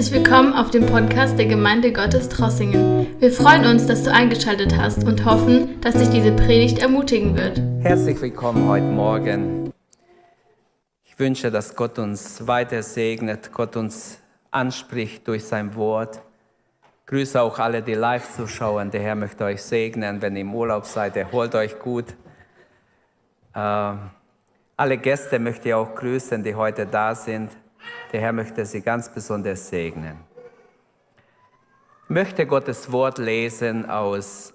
Herzlich willkommen auf dem Podcast der Gemeinde Gottes Trossingen. Wir freuen uns, dass du eingeschaltet hast und hoffen, dass dich diese Predigt ermutigen wird. Herzlich willkommen heute Morgen. Ich wünsche, dass Gott uns weiter segnet, Gott uns anspricht durch sein Wort. Grüße auch alle, die live zuschauen. Der Herr möchte euch segnen, wenn ihr im Urlaub seid. Erholt euch gut. Äh, alle Gäste möchte ich auch grüßen, die heute da sind. Der Herr möchte sie ganz besonders segnen. Ich möchte Gottes Wort lesen aus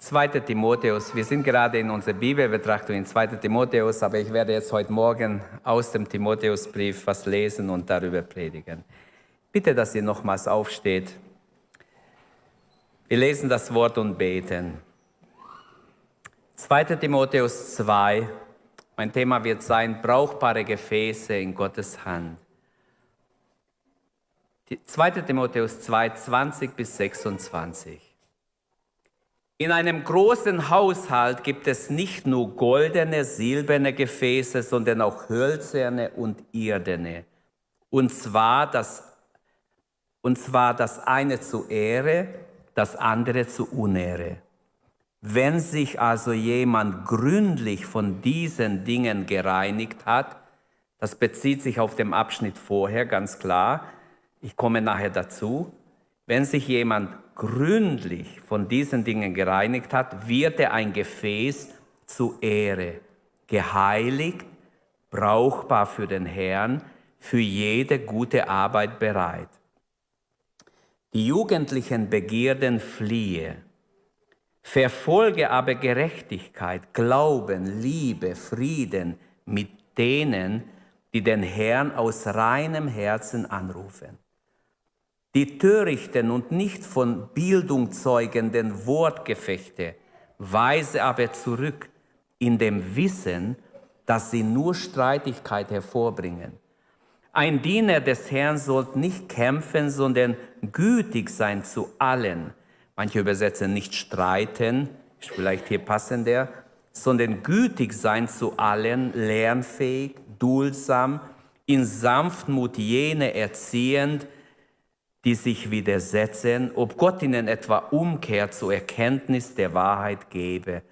2. Timotheus. Wir sind gerade in unserer Bibelbetrachtung in 2. Timotheus, aber ich werde jetzt heute Morgen aus dem Timotheusbrief was lesen und darüber predigen. Bitte, dass ihr nochmals aufsteht. Wir lesen das Wort und beten. 2. Timotheus 2. Mein Thema wird sein, brauchbare Gefäße in Gottes Hand. 2. Timotheus 2, 20 bis 26. In einem großen Haushalt gibt es nicht nur goldene, silberne Gefäße, sondern auch hölzerne und irdene. Und zwar das, und zwar das eine zu Ehre, das andere zu Unehre. Wenn sich also jemand gründlich von diesen Dingen gereinigt hat, das bezieht sich auf den Abschnitt vorher ganz klar, ich komme nachher dazu. Wenn sich jemand gründlich von diesen Dingen gereinigt hat, wird er ein Gefäß zu Ehre, geheiligt, brauchbar für den Herrn, für jede gute Arbeit bereit. Die jugendlichen Begierden fliehe, verfolge aber Gerechtigkeit, Glauben, Liebe, Frieden mit denen, die den Herrn aus reinem Herzen anrufen die törichten und nicht von Bildung zeugenden Wortgefechte weise aber zurück in dem Wissen, dass sie nur Streitigkeit hervorbringen. Ein Diener des Herrn sollte nicht kämpfen, sondern gütig sein zu allen. Manche übersetzen nicht streiten, ist vielleicht hier passender, sondern gütig sein zu allen, lernfähig, duldsam, in Sanftmut jene erziehend, die sich widersetzen, ob Gott ihnen etwa Umkehr zur Erkenntnis der Wahrheit gebe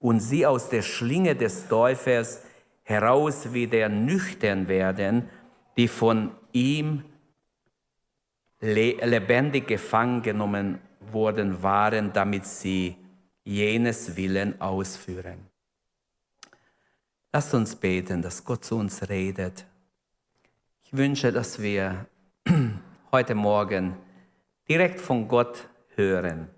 und sie aus der Schlinge des Teufels heraus wieder nüchtern werden, die von ihm lebendig gefangen genommen worden waren, damit sie jenes Willen ausführen. Lasst uns beten, dass Gott zu uns redet. Ich wünsche, dass wir heute Morgen direkt von Gott hören.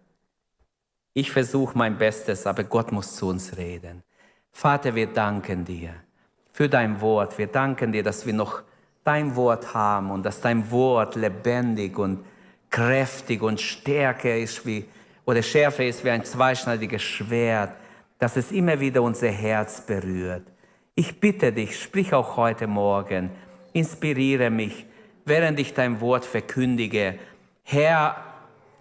Ich versuche mein Bestes, aber Gott muss zu uns reden. Vater, wir danken dir für dein Wort. Wir danken dir, dass wir noch dein Wort haben und dass dein Wort lebendig und kräftig und stärker ist wie, oder schärfer ist wie ein zweischneidiges Schwert, dass es immer wieder unser Herz berührt. Ich bitte dich, sprich auch heute Morgen, inspiriere mich, während ich dein Wort verkündige. Herr,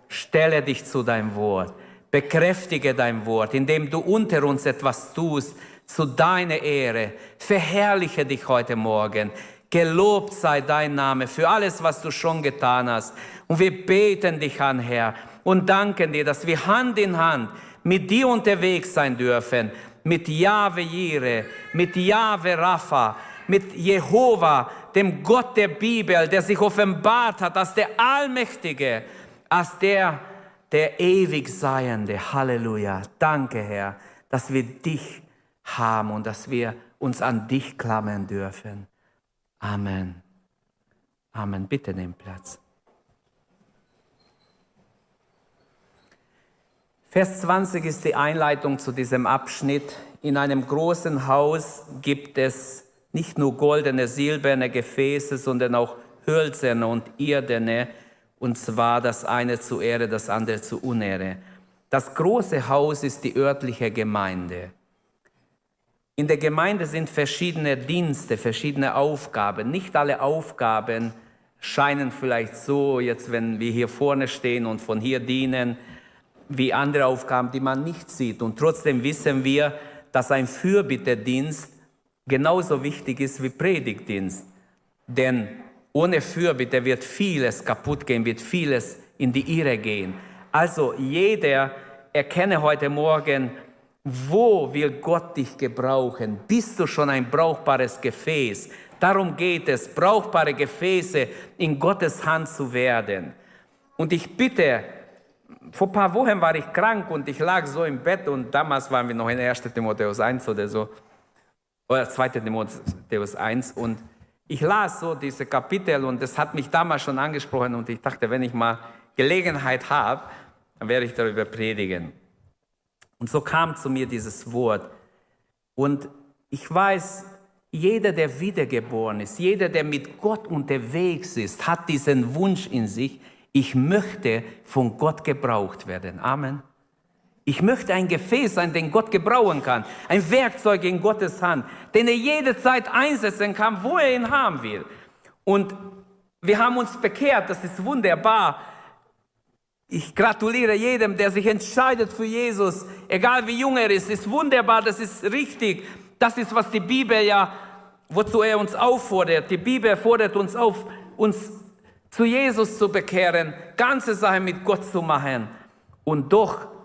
stelle dich zu deinem Wort, bekräftige dein Wort, indem du unter uns etwas tust zu deiner Ehre. Verherrliche dich heute Morgen. Gelobt sei dein Name für alles, was du schon getan hast. Und wir beten dich an, Herr, und danken dir, dass wir Hand in Hand mit dir unterwegs sein dürfen, mit Jahwe Jire, mit Jahwe Rapha, mit Jehova, dem Gott der Bibel, der sich offenbart hat als der Allmächtige, als der, der ewig Seiende. Halleluja. Danke, Herr, dass wir dich haben und dass wir uns an dich klammern dürfen. Amen. Amen. Bitte nimm Platz. Vers 20 ist die Einleitung zu diesem Abschnitt. In einem großen Haus gibt es nicht nur goldene, silberne Gefäße, sondern auch hölzerne und irdene, und zwar das eine zu Ehre, das andere zu Unehre. Das große Haus ist die örtliche Gemeinde. In der Gemeinde sind verschiedene Dienste, verschiedene Aufgaben. Nicht alle Aufgaben scheinen vielleicht so, jetzt wenn wir hier vorne stehen und von hier dienen, wie andere Aufgaben, die man nicht sieht. Und trotzdem wissen wir, dass ein Fürbitterdienst genauso wichtig ist wie Predigtdienst. Denn ohne Fürbitte wird vieles kaputt gehen, wird vieles in die Irre gehen. Also jeder erkenne heute Morgen, wo will Gott dich gebrauchen? Bist du schon ein brauchbares Gefäß? Darum geht es, brauchbare Gefäße in Gottes Hand zu werden. Und ich bitte, vor ein paar Wochen war ich krank und ich lag so im Bett und damals waren wir noch in 1. Timotheus 1 oder so, oder 2. Timotheus 1 und ich las so diese Kapitel und das hat mich damals schon angesprochen und ich dachte, wenn ich mal Gelegenheit habe, dann werde ich darüber predigen. Und so kam zu mir dieses Wort. Und ich weiß, jeder, der wiedergeboren ist, jeder, der mit Gott unterwegs ist, hat diesen Wunsch in sich, ich möchte von Gott gebraucht werden. Amen. Ich möchte ein Gefäß sein, den Gott gebrauchen kann. Ein Werkzeug in Gottes Hand, den er jederzeit einsetzen kann, wo er ihn haben will. Und wir haben uns bekehrt, das ist wunderbar. Ich gratuliere jedem, der sich entscheidet für Jesus, egal wie jung er ist. ist wunderbar, das ist richtig. Das ist, was die Bibel ja, wozu er uns auffordert. Die Bibel fordert uns auf, uns zu Jesus zu bekehren, ganze Sache mit Gott zu machen. Und doch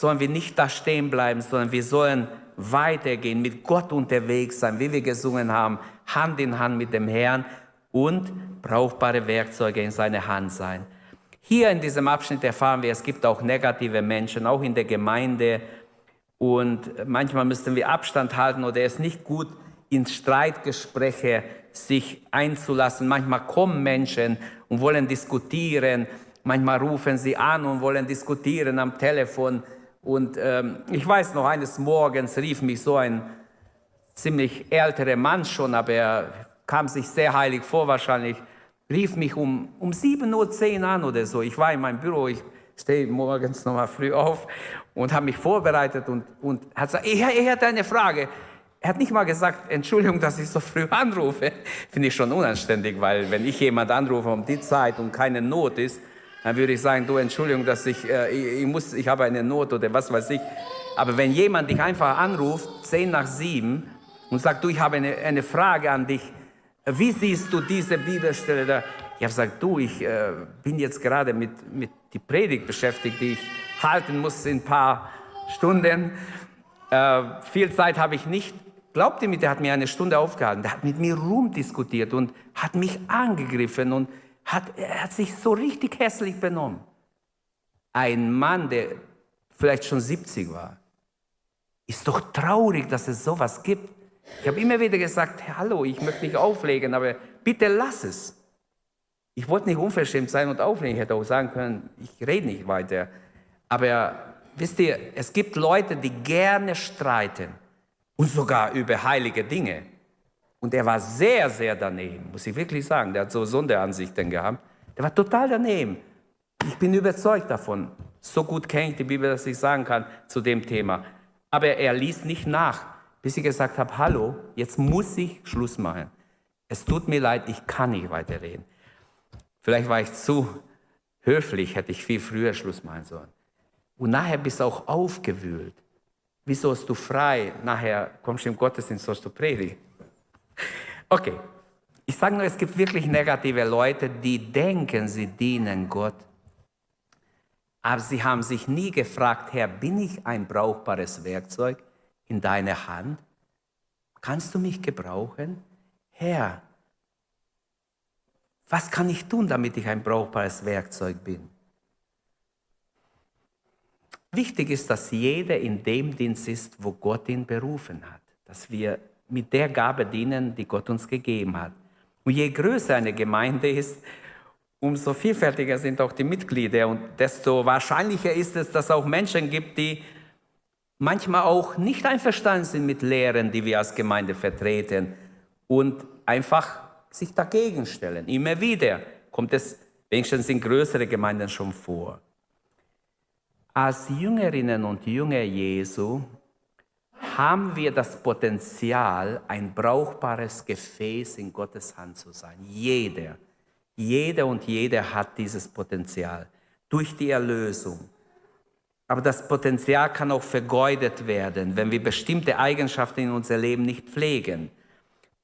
sollen wir nicht da stehen bleiben, sondern wir sollen weitergehen, mit Gott unterwegs sein, wie wir gesungen haben, Hand in Hand mit dem Herrn und brauchbare Werkzeuge in seiner Hand sein. Hier in diesem Abschnitt erfahren wir, es gibt auch negative Menschen, auch in der Gemeinde. Und manchmal müssen wir Abstand halten oder es nicht gut in Streitgespräche sich einzulassen. Manchmal kommen Menschen und wollen diskutieren. Manchmal rufen sie an und wollen diskutieren am Telefon. Und ähm, ich weiß noch, eines Morgens rief mich so ein ziemlich älterer Mann schon, aber er kam sich sehr heilig vor wahrscheinlich rief mich um, um 7.10 Uhr an oder so. Ich war in meinem Büro, ich stehe morgens nochmal früh auf und habe mich vorbereitet und, und hat gesagt, er, er hat eine Frage. Er hat nicht mal gesagt, Entschuldigung, dass ich so früh anrufe. Finde ich schon unanständig, weil wenn ich jemand anrufe um die Zeit und keine Not ist, dann würde ich sagen, du Entschuldigung, dass ich, äh, ich, muss, ich habe eine Not oder was weiß ich. Aber wenn jemand dich einfach anruft, 10 nach 7 und sagt, du, ich habe eine, eine Frage an dich, wie siehst du diese Bibelstelle da? Ich habe gesagt, du, ich äh, bin jetzt gerade mit, mit die Predigt beschäftigt, die ich halten muss in ein paar Stunden. Äh, viel Zeit habe ich nicht. Glaubt ihr mir, der hat mir eine Stunde aufgehalten. Der hat mit mir rumdiskutiert und hat mich angegriffen und hat, er hat sich so richtig hässlich benommen. Ein Mann, der vielleicht schon 70 war. Ist doch traurig, dass es sowas gibt. Ich habe immer wieder gesagt, hallo, ich möchte nicht auflegen, aber bitte lass es. Ich wollte nicht unverschämt sein und auflegen. Ich hätte auch sagen können, ich rede nicht weiter. Aber wisst ihr, es gibt Leute, die gerne streiten und sogar über heilige Dinge. Und er war sehr, sehr daneben, muss ich wirklich sagen. Der hat so Sonderansichten gehabt. Der war total daneben. Ich bin überzeugt davon. So gut kenne ich die Bibel, dass ich sagen kann zu dem Thema. Aber er ließ nicht nach bis ich gesagt habe, hallo, jetzt muss ich Schluss machen. Es tut mir leid, ich kann nicht weiterreden. Vielleicht war ich zu höflich, hätte ich viel früher Schluss machen sollen. Und nachher bist du auch aufgewühlt. Wieso hast du frei? Nachher kommst du im Gottesdienst, sollst du predigen. Okay, ich sage nur, es gibt wirklich negative Leute, die denken, sie dienen Gott. Aber sie haben sich nie gefragt, Herr, bin ich ein brauchbares Werkzeug? in deine Hand? Kannst du mich gebrauchen? Herr, was kann ich tun, damit ich ein brauchbares Werkzeug bin? Wichtig ist, dass jeder in dem Dienst ist, wo Gott ihn berufen hat. Dass wir mit der Gabe dienen, die Gott uns gegeben hat. Und je größer eine Gemeinde ist, umso vielfältiger sind auch die Mitglieder und desto wahrscheinlicher ist es, dass es auch Menschen gibt, die manchmal auch nicht einverstanden sind mit Lehren, die wir als Gemeinde vertreten und einfach sich dagegen stellen. Immer wieder kommt es wenigstens in größeren Gemeinden schon vor. Als Jüngerinnen und Jünger Jesu haben wir das Potenzial, ein brauchbares Gefäß in Gottes Hand zu sein. Jeder, jeder und jeder hat dieses Potenzial durch die Erlösung aber das Potenzial kann auch vergeudet werden, wenn wir bestimmte Eigenschaften in unser Leben nicht pflegen.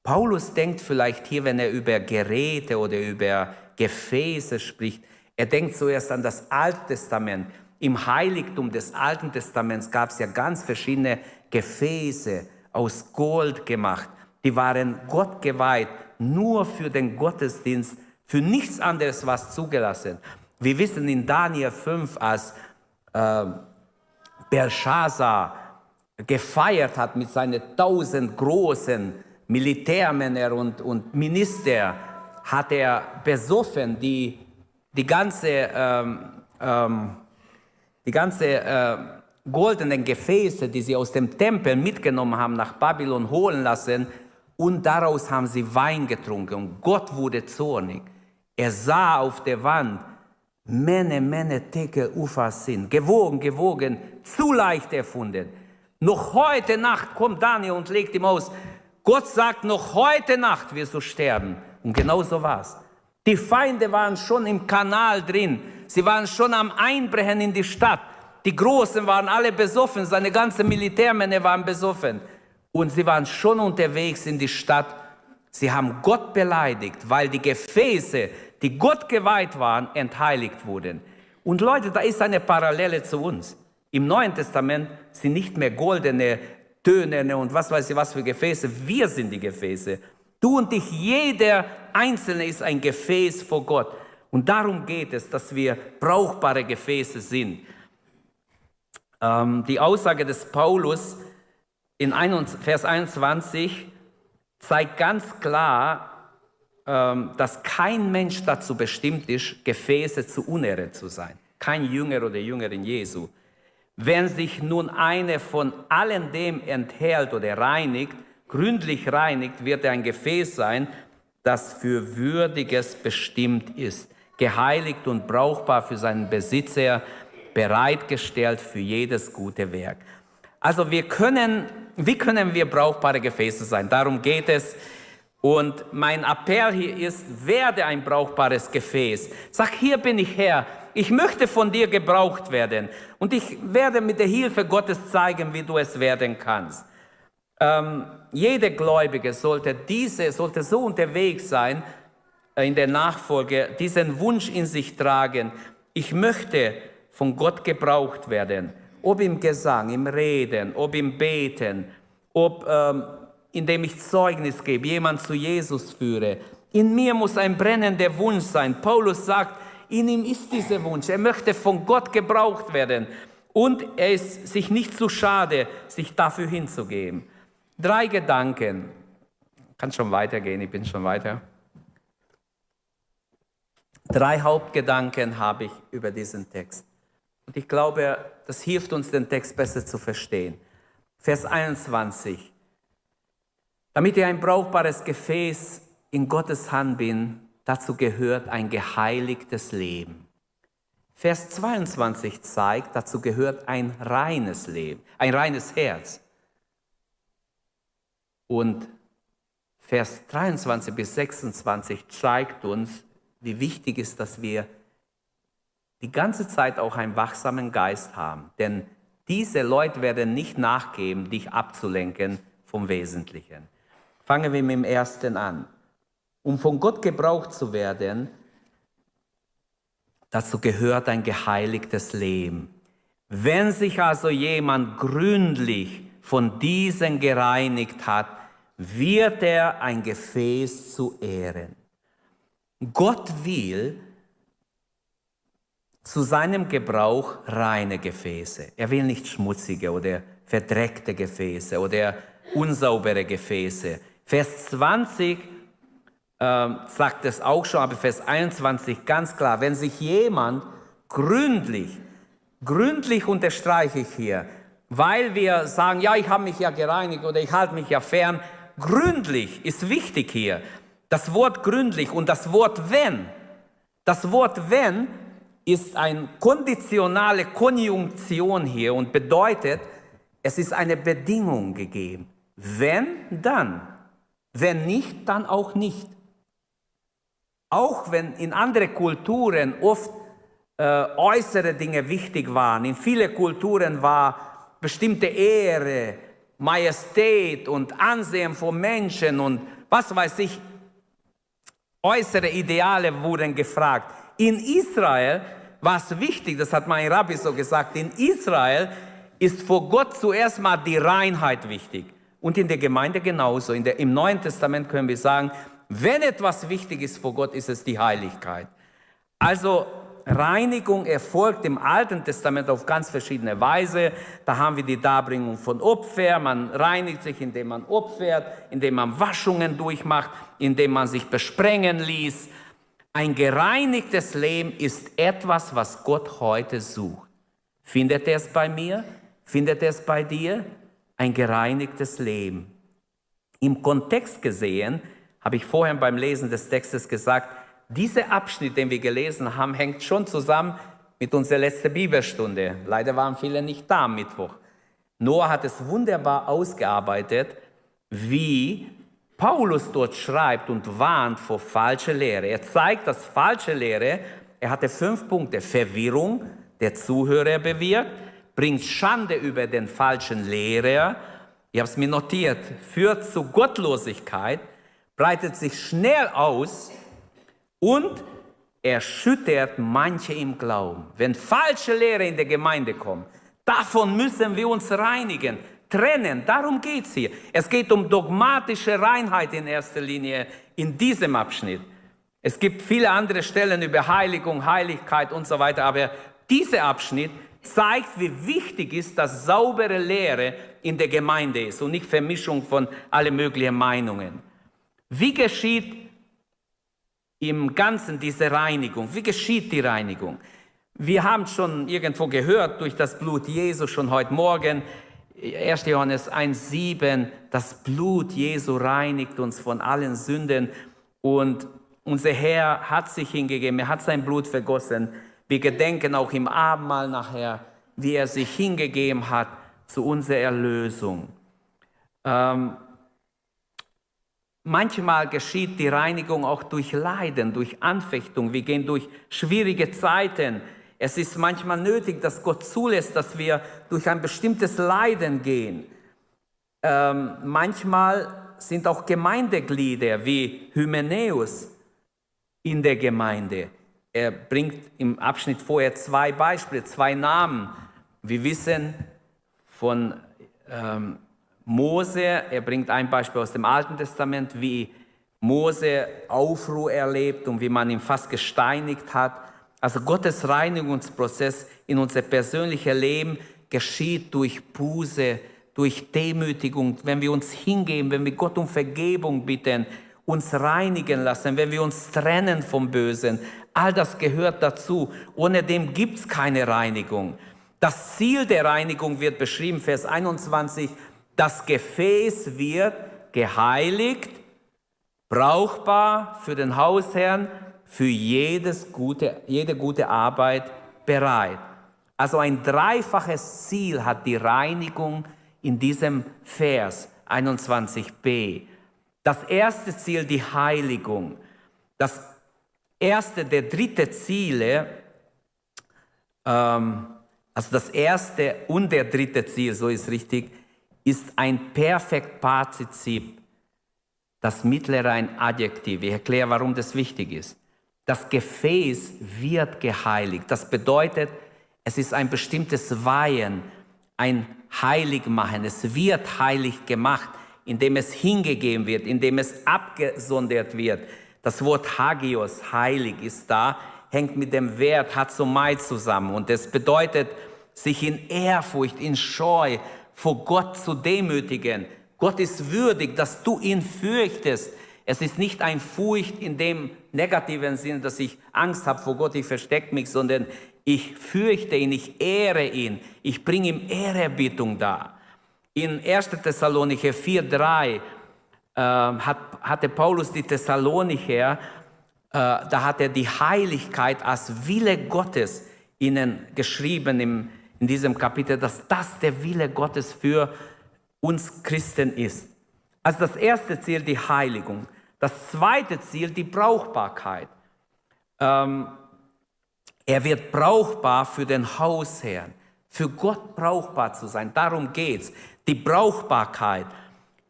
Paulus denkt vielleicht hier, wenn er über Geräte oder über Gefäße spricht, er denkt zuerst an das Alte Testament. Im Heiligtum des Alten Testaments gab es ja ganz verschiedene Gefäße aus Gold gemacht. Die waren Gott geweiht, nur für den Gottesdienst, für nichts anderes was zugelassen. Wir wissen in Daniel 5, als äh, Belshazzar gefeiert hat mit seinen tausend großen Militärmännern und, und Minister, hat er besoffen die, die ganze, ähm, ähm, die ganze äh, goldenen Gefäße, die sie aus dem Tempel mitgenommen haben, nach Babylon holen lassen und daraus haben sie Wein getrunken und Gott wurde zornig. Er sah auf der Wand, Mene, Mene, Teke, Ufa sind, gewogen, gewogen, zu leicht erfunden. Noch heute Nacht kommt Daniel und legt ihm aus, Gott sagt, noch heute Nacht wirst du sterben. Und genau so war's. Die Feinde waren schon im Kanal drin. Sie waren schon am Einbrechen in die Stadt. Die Großen waren alle besoffen. Seine ganzen Militärmänner waren besoffen. Und sie waren schon unterwegs in die Stadt. Sie haben Gott beleidigt, weil die Gefäße, die Gott geweiht waren, entheiligt wurden. Und Leute, da ist eine Parallele zu uns. Im Neuen Testament sind nicht mehr goldene Töne und was weiß ich was für Gefäße. Wir sind die Gefäße. Du und ich, jeder Einzelne ist ein Gefäß vor Gott. Und darum geht es, dass wir brauchbare Gefäße sind. Ähm, die Aussage des Paulus in Vers 21 zeigt ganz klar, ähm, dass kein Mensch dazu bestimmt ist, Gefäße zu Unehre zu sein. Kein Jünger oder Jüngerin Jesu. Wenn sich nun eine von allen dem enthält oder reinigt, gründlich reinigt, wird er ein Gefäß sein, das für Würdiges bestimmt ist, geheiligt und brauchbar für seinen Besitzer, bereitgestellt für jedes gute Werk. Also wir können, wie können wir brauchbare Gefäße sein? Darum geht es. Und mein Appell hier ist, werde ein brauchbares Gefäß. Sag, hier bin ich Herr, ich möchte von dir gebraucht werden und ich werde mit der Hilfe Gottes zeigen, wie du es werden kannst. Ähm, jeder Gläubige sollte diese, sollte so unterwegs sein äh, in der Nachfolge, diesen Wunsch in sich tragen. Ich möchte von Gott gebraucht werden, ob im Gesang, im Reden, ob im Beten, ob ähm, indem ich Zeugnis gebe, jemand zu Jesus führe. In mir muss ein brennender Wunsch sein. Paulus sagt, in ihm ist dieser Wunsch. Er möchte von Gott gebraucht werden. Und er ist sich nicht zu schade, sich dafür hinzugeben. Drei Gedanken. Kann schon weitergehen, ich bin schon weiter. Drei Hauptgedanken habe ich über diesen Text. Und ich glaube, das hilft uns, den Text besser zu verstehen. Vers 21. Damit ihr ein brauchbares Gefäß in Gottes Hand bin, Dazu gehört ein geheiligtes Leben. Vers 22 zeigt, dazu gehört ein reines Leben, ein reines Herz. Und Vers 23 bis 26 zeigt uns, wie wichtig ist, dass wir die ganze Zeit auch einen wachsamen Geist haben. Denn diese Leute werden nicht nachgeben, dich abzulenken vom Wesentlichen. Fangen wir mit dem ersten an um von Gott gebraucht zu werden, dazu gehört ein geheiligtes Leben. Wenn sich also jemand gründlich von diesen gereinigt hat, wird er ein Gefäß zu ehren. Gott will zu seinem Gebrauch reine Gefäße. Er will nicht schmutzige oder verdreckte Gefäße oder unsaubere Gefäße. Vers 20 ähm, sagt es auch schon, aber Vers 21 ganz klar, wenn sich jemand gründlich, gründlich unterstreiche ich hier, weil wir sagen, ja, ich habe mich ja gereinigt oder ich halte mich ja fern, gründlich ist wichtig hier. Das Wort gründlich und das Wort wenn. Das Wort wenn ist eine konditionale Konjunktion hier und bedeutet, es ist eine Bedingung gegeben. Wenn, dann. Wenn nicht, dann auch nicht. Auch wenn in anderen Kulturen oft äh, äußere Dinge wichtig waren, in vielen Kulturen war bestimmte Ehre, Majestät und Ansehen von Menschen und was weiß ich, äußere Ideale wurden gefragt. In Israel war es wichtig, das hat mein Rabbi so gesagt, in Israel ist vor Gott zuerst mal die Reinheit wichtig. Und in der Gemeinde genauso. In der, Im Neuen Testament können wir sagen, wenn etwas wichtig ist vor Gott, ist es die Heiligkeit. Also Reinigung erfolgt im Alten Testament auf ganz verschiedene Weise. Da haben wir die Darbringung von Opfer. Man reinigt sich, indem man opfert, indem man Waschungen durchmacht, indem man sich besprengen ließ. Ein gereinigtes Leben ist etwas, was Gott heute sucht. Findet er es bei mir? Findet er es bei dir? Ein gereinigtes Leben. Im Kontext gesehen, habe ich vorhin beim Lesen des Textes gesagt, dieser Abschnitt, den wir gelesen haben, hängt schon zusammen mit unserer letzten Bibelstunde. Leider waren viele nicht da am Mittwoch. Noah hat es wunderbar ausgearbeitet, wie Paulus dort schreibt und warnt vor falscher Lehre. Er zeigt, dass falsche Lehre, er hatte fünf Punkte, Verwirrung der Zuhörer bewirkt, bringt Schande über den falschen Lehrer, ich habe es mir notiert, führt zu Gottlosigkeit, breitet sich schnell aus und erschüttert manche im Glauben. Wenn falsche Lehre in der Gemeinde kommt, davon müssen wir uns reinigen, trennen. Darum geht es hier. Es geht um dogmatische Reinheit in erster Linie in diesem Abschnitt. Es gibt viele andere Stellen über Heiligung, Heiligkeit und so weiter, aber dieser Abschnitt zeigt, wie wichtig ist, dass saubere Lehre in der Gemeinde ist und nicht Vermischung von alle möglichen Meinungen. Wie geschieht im Ganzen diese Reinigung? Wie geschieht die Reinigung? Wir haben schon irgendwo gehört durch das Blut Jesu schon heute Morgen, 1. Johannes 1,7, das Blut Jesu reinigt uns von allen Sünden und unser Herr hat sich hingegeben, er hat sein Blut vergossen. Wir gedenken auch im Abendmahl nachher, wie er sich hingegeben hat zu unserer Erlösung. Ähm, Manchmal geschieht die Reinigung auch durch Leiden, durch Anfechtung. Wir gehen durch schwierige Zeiten. Es ist manchmal nötig, dass Gott zulässt, dass wir durch ein bestimmtes Leiden gehen. Ähm, manchmal sind auch Gemeindeglieder wie Hymenäus in der Gemeinde. Er bringt im Abschnitt vorher zwei Beispiele, zwei Namen. Wir wissen von ähm, Mose, er bringt ein Beispiel aus dem Alten Testament, wie Mose Aufruhr erlebt und wie man ihn fast gesteinigt hat. Also Gottes Reinigungsprozess in unser persönliches Leben geschieht durch Buße, durch Demütigung, wenn wir uns hingeben, wenn wir Gott um Vergebung bitten, uns reinigen lassen, wenn wir uns trennen vom Bösen. All das gehört dazu. Ohne dem gibt es keine Reinigung. Das Ziel der Reinigung wird beschrieben, Vers 21, das Gefäß wird geheiligt, brauchbar für den Hausherrn, für jedes gute, jede gute Arbeit bereit. Also ein dreifaches Ziel hat die Reinigung in diesem Vers 21b. Das erste Ziel, die Heiligung. Das erste der dritte Ziele, ähm, also das erste und der dritte Ziel, so ist richtig, ist ein Perfektpartizip, das mittlere ein Adjektiv. Ich erkläre, warum das wichtig ist. Das Gefäß wird geheiligt. Das bedeutet, es ist ein bestimmtes Weihen, ein Heiligmachen. Es wird heilig gemacht, indem es hingegeben wird, indem es abgesondert wird. Das Wort Hagios, heilig, ist da, hängt mit dem Wert Hazomai zusammen. Und es bedeutet, sich in Ehrfurcht, in Scheu vor Gott zu demütigen. Gott ist würdig, dass du ihn fürchtest. Es ist nicht ein Furcht in dem negativen Sinn, dass ich Angst habe vor Gott, ich verstecke mich, sondern ich fürchte ihn, ich ehre ihn, ich bringe ihm Ehrerbietung dar. In 1. Thessalonicher 4,3 äh, hat, hatte Paulus die Thessalonicher, äh, da hat er die Heiligkeit als Wille Gottes ihnen geschrieben im in diesem Kapitel, dass das der Wille Gottes für uns Christen ist. Also das erste Ziel die Heiligung. Das zweite Ziel die Brauchbarkeit. Ähm, er wird brauchbar für den Hausherrn, für Gott brauchbar zu sein. Darum geht's. Die Brauchbarkeit.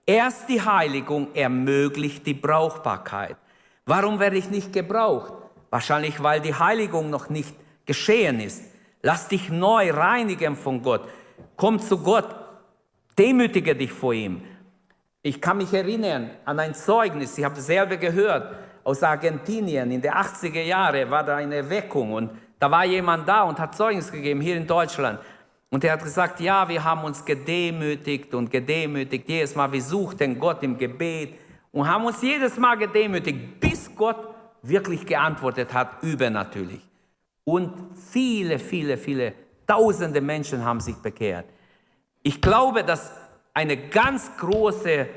Erst die Heiligung ermöglicht die Brauchbarkeit. Warum werde ich nicht gebraucht? Wahrscheinlich, weil die Heiligung noch nicht geschehen ist. Lass dich neu reinigen von Gott. Komm zu Gott. Demütige dich vor ihm. Ich kann mich erinnern an ein Zeugnis, ich habe dasselbe gehört, aus Argentinien. In den 80er Jahren war da eine Erweckung und da war jemand da und hat Zeugnis gegeben, hier in Deutschland. Und er hat gesagt, ja, wir haben uns gedemütigt und gedemütigt. Jedes Mal, wir suchten Gott im Gebet und haben uns jedes Mal gedemütigt, bis Gott wirklich geantwortet hat, übernatürlich. Und viele, viele, viele, tausende Menschen haben sich bekehrt. Ich glaube, dass eine ganz große,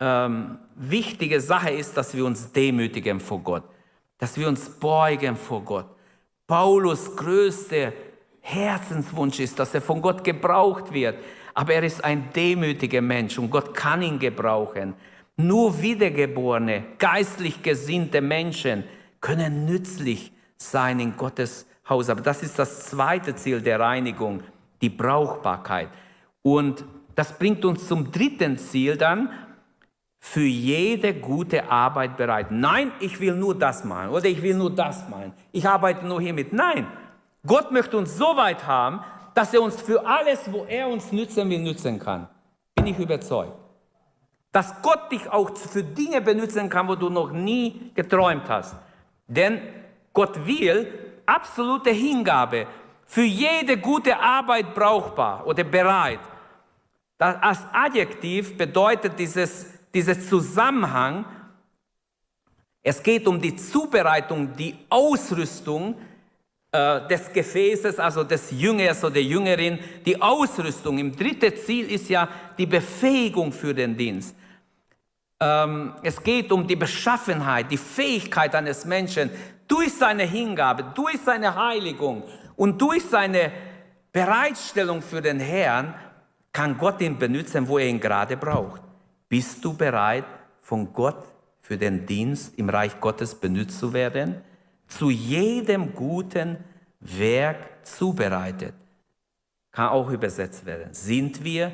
ähm, wichtige Sache ist, dass wir uns demütigen vor Gott, dass wir uns beugen vor Gott. Paulus größte Herzenswunsch ist, dass er von Gott gebraucht wird. Aber er ist ein demütiger Mensch und Gott kann ihn gebrauchen. Nur wiedergeborene, geistlich gesinnte Menschen können nützlich sein in Gottes Haus. Aber das ist das zweite Ziel der Reinigung, die Brauchbarkeit. Und das bringt uns zum dritten Ziel dann, für jede gute Arbeit bereit. Nein, ich will nur das machen oder ich will nur das machen. Ich arbeite nur hiermit. Nein, Gott möchte uns so weit haben, dass er uns für alles, wo er uns nützen will, nützen kann. Bin ich überzeugt. Dass Gott dich auch für Dinge benutzen kann, wo du noch nie geträumt hast. Denn Gott will absolute Hingabe, für jede gute Arbeit brauchbar oder bereit. Das als Adjektiv bedeutet dieses, dieses Zusammenhang, es geht um die Zubereitung, die Ausrüstung äh, des Gefäßes, also des Jüngers oder der Jüngerin, die Ausrüstung. Im dritten Ziel ist ja die Befähigung für den Dienst. Ähm, es geht um die Beschaffenheit, die Fähigkeit eines Menschen, durch seine Hingabe, durch seine Heiligung und durch seine Bereitstellung für den Herrn kann Gott ihn benutzen, wo er ihn gerade braucht. Bist du bereit, von Gott für den Dienst im Reich Gottes benutzt zu werden? Zu jedem guten Werk zubereitet. Kann auch übersetzt werden. Sind wir